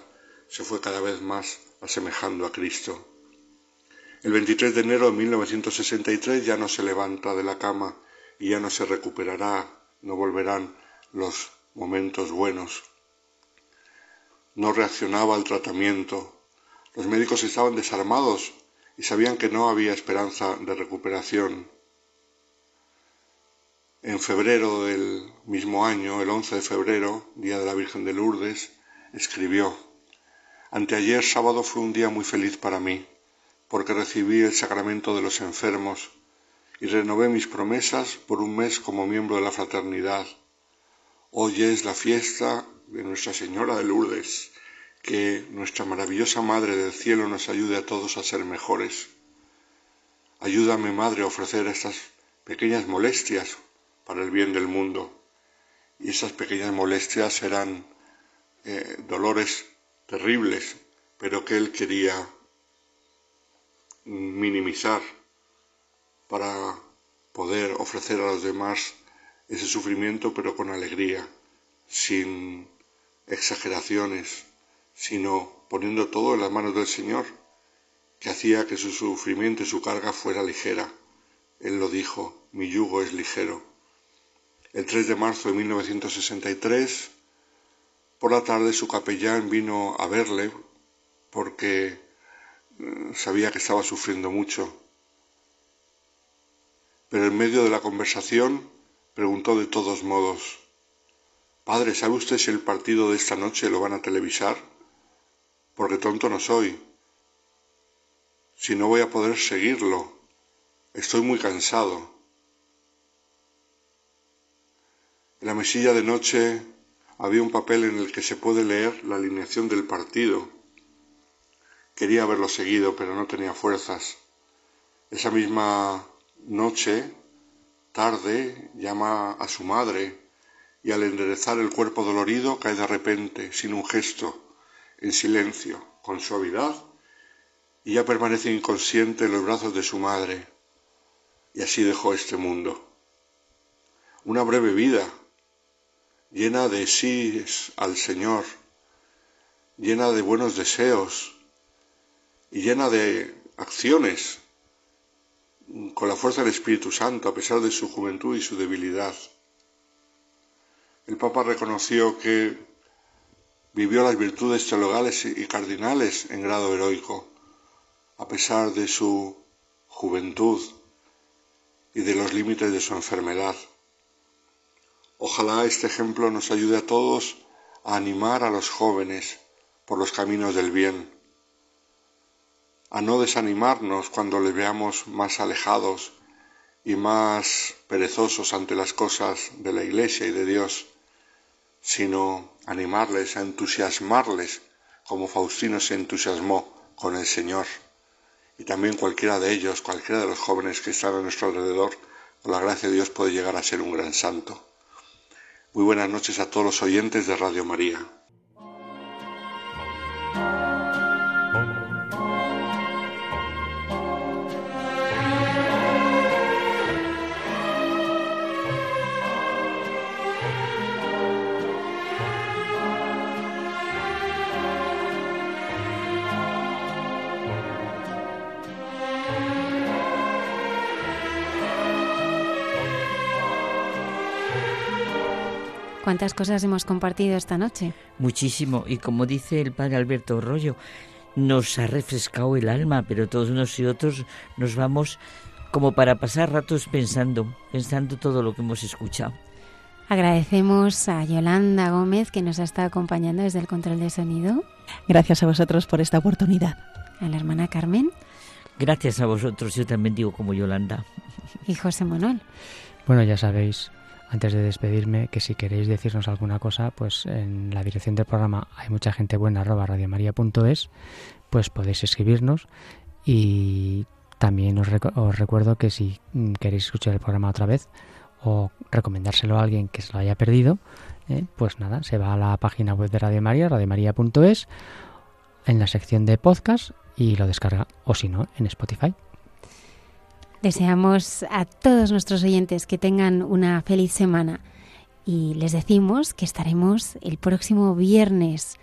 se fue cada vez más asemejando a Cristo. El 23 de enero de 1963 ya no se levanta de la cama y ya no se recuperará, no volverán los momentos buenos. No reaccionaba al tratamiento. Los médicos estaban desarmados y sabían que no había esperanza de recuperación. En febrero del mismo año, el 11 de febrero, día de la Virgen de Lourdes, escribió, Anteayer sábado fue un día muy feliz para mí porque recibí el sacramento de los enfermos y renové mis promesas por un mes como miembro de la fraternidad. Hoy es la fiesta de Nuestra Señora de Lourdes. Que nuestra maravillosa Madre del Cielo nos ayude a todos a ser mejores. Ayúdame, Madre, a ofrecer estas pequeñas molestias para el bien del mundo. Y esas pequeñas molestias serán eh, dolores terribles, pero que Él quería minimizar para poder ofrecer a los demás ese sufrimiento pero con alegría, sin exageraciones, sino poniendo todo en las manos del Señor, que hacía que su sufrimiento y su carga fuera ligera. Él lo dijo, mi yugo es ligero. El 3 de marzo de 1963, por la tarde su capellán vino a verle porque eh, sabía que estaba sufriendo mucho. Pero en medio de la conversación preguntó de todos modos, Padre, ¿sabe usted si el partido de esta noche lo van a televisar? Porque tonto no soy. Si no voy a poder seguirlo, estoy muy cansado. En la mesilla de noche había un papel en el que se puede leer la alineación del partido. Quería haberlo seguido, pero no tenía fuerzas. Esa misma noche, tarde, llama a su madre y al enderezar el cuerpo dolorido cae de repente, sin un gesto, en silencio, con suavidad, y ya permanece inconsciente en los brazos de su madre. Y así dejó este mundo. Una breve vida, llena de sí al Señor, llena de buenos deseos y llena de acciones con la fuerza del Espíritu Santo a pesar de su juventud y su debilidad. El Papa reconoció que vivió las virtudes teologales y cardinales en grado heroico, a pesar de su juventud y de los límites de su enfermedad. Ojalá este ejemplo nos ayude a todos a animar a los jóvenes por los caminos del bien, a no desanimarnos cuando les veamos más alejados y más perezosos ante las cosas de la Iglesia y de Dios, sino animarles, a entusiasmarles, como Faustino se entusiasmó con el Señor. Y también cualquiera de ellos, cualquiera de los jóvenes que están a nuestro alrededor, con la gracia de Dios puede llegar a ser un gran santo. Muy buenas noches a todos los oyentes de Radio María. ¿Cuántas cosas hemos compartido esta noche? Muchísimo. Y como dice el padre Alberto Rollo, nos ha refrescado el alma, pero todos unos y otros nos vamos como para pasar ratos pensando, pensando todo lo que hemos escuchado. Agradecemos a Yolanda Gómez que nos ha estado acompañando desde el control de sonido. Gracias a vosotros por esta oportunidad. A la hermana Carmen. Gracias a vosotros, yo también digo como Yolanda. Y José Manuel. Bueno, ya sabéis, antes de despedirme, que si queréis decirnos alguna cosa, pues en la dirección del programa hay mucha gente buena, arroba radiomaria.es, pues podéis escribirnos y también os, recuerdo que si queréis escuchar el programa otra vez o recomendárselo a alguien que se lo haya perdido, eh, pues nada, se va a la página web de Radio María, radiomaria.es, en la sección de podcast y lo descarga, o si no, en Spotify. Deseamos a todos nuestros oyentes que tengan una feliz semana y les decimos que estaremos el próximo viernes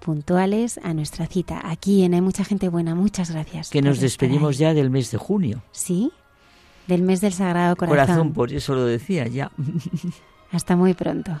puntuales a nuestra cita. Aquí en Hay Mucha Gente Buena. Muchas gracias. Que nos despedimos ya del mes de junio. Sí, del mes del Sagrado Corazón. Corazón, por eso lo decía ya. Hasta muy pronto.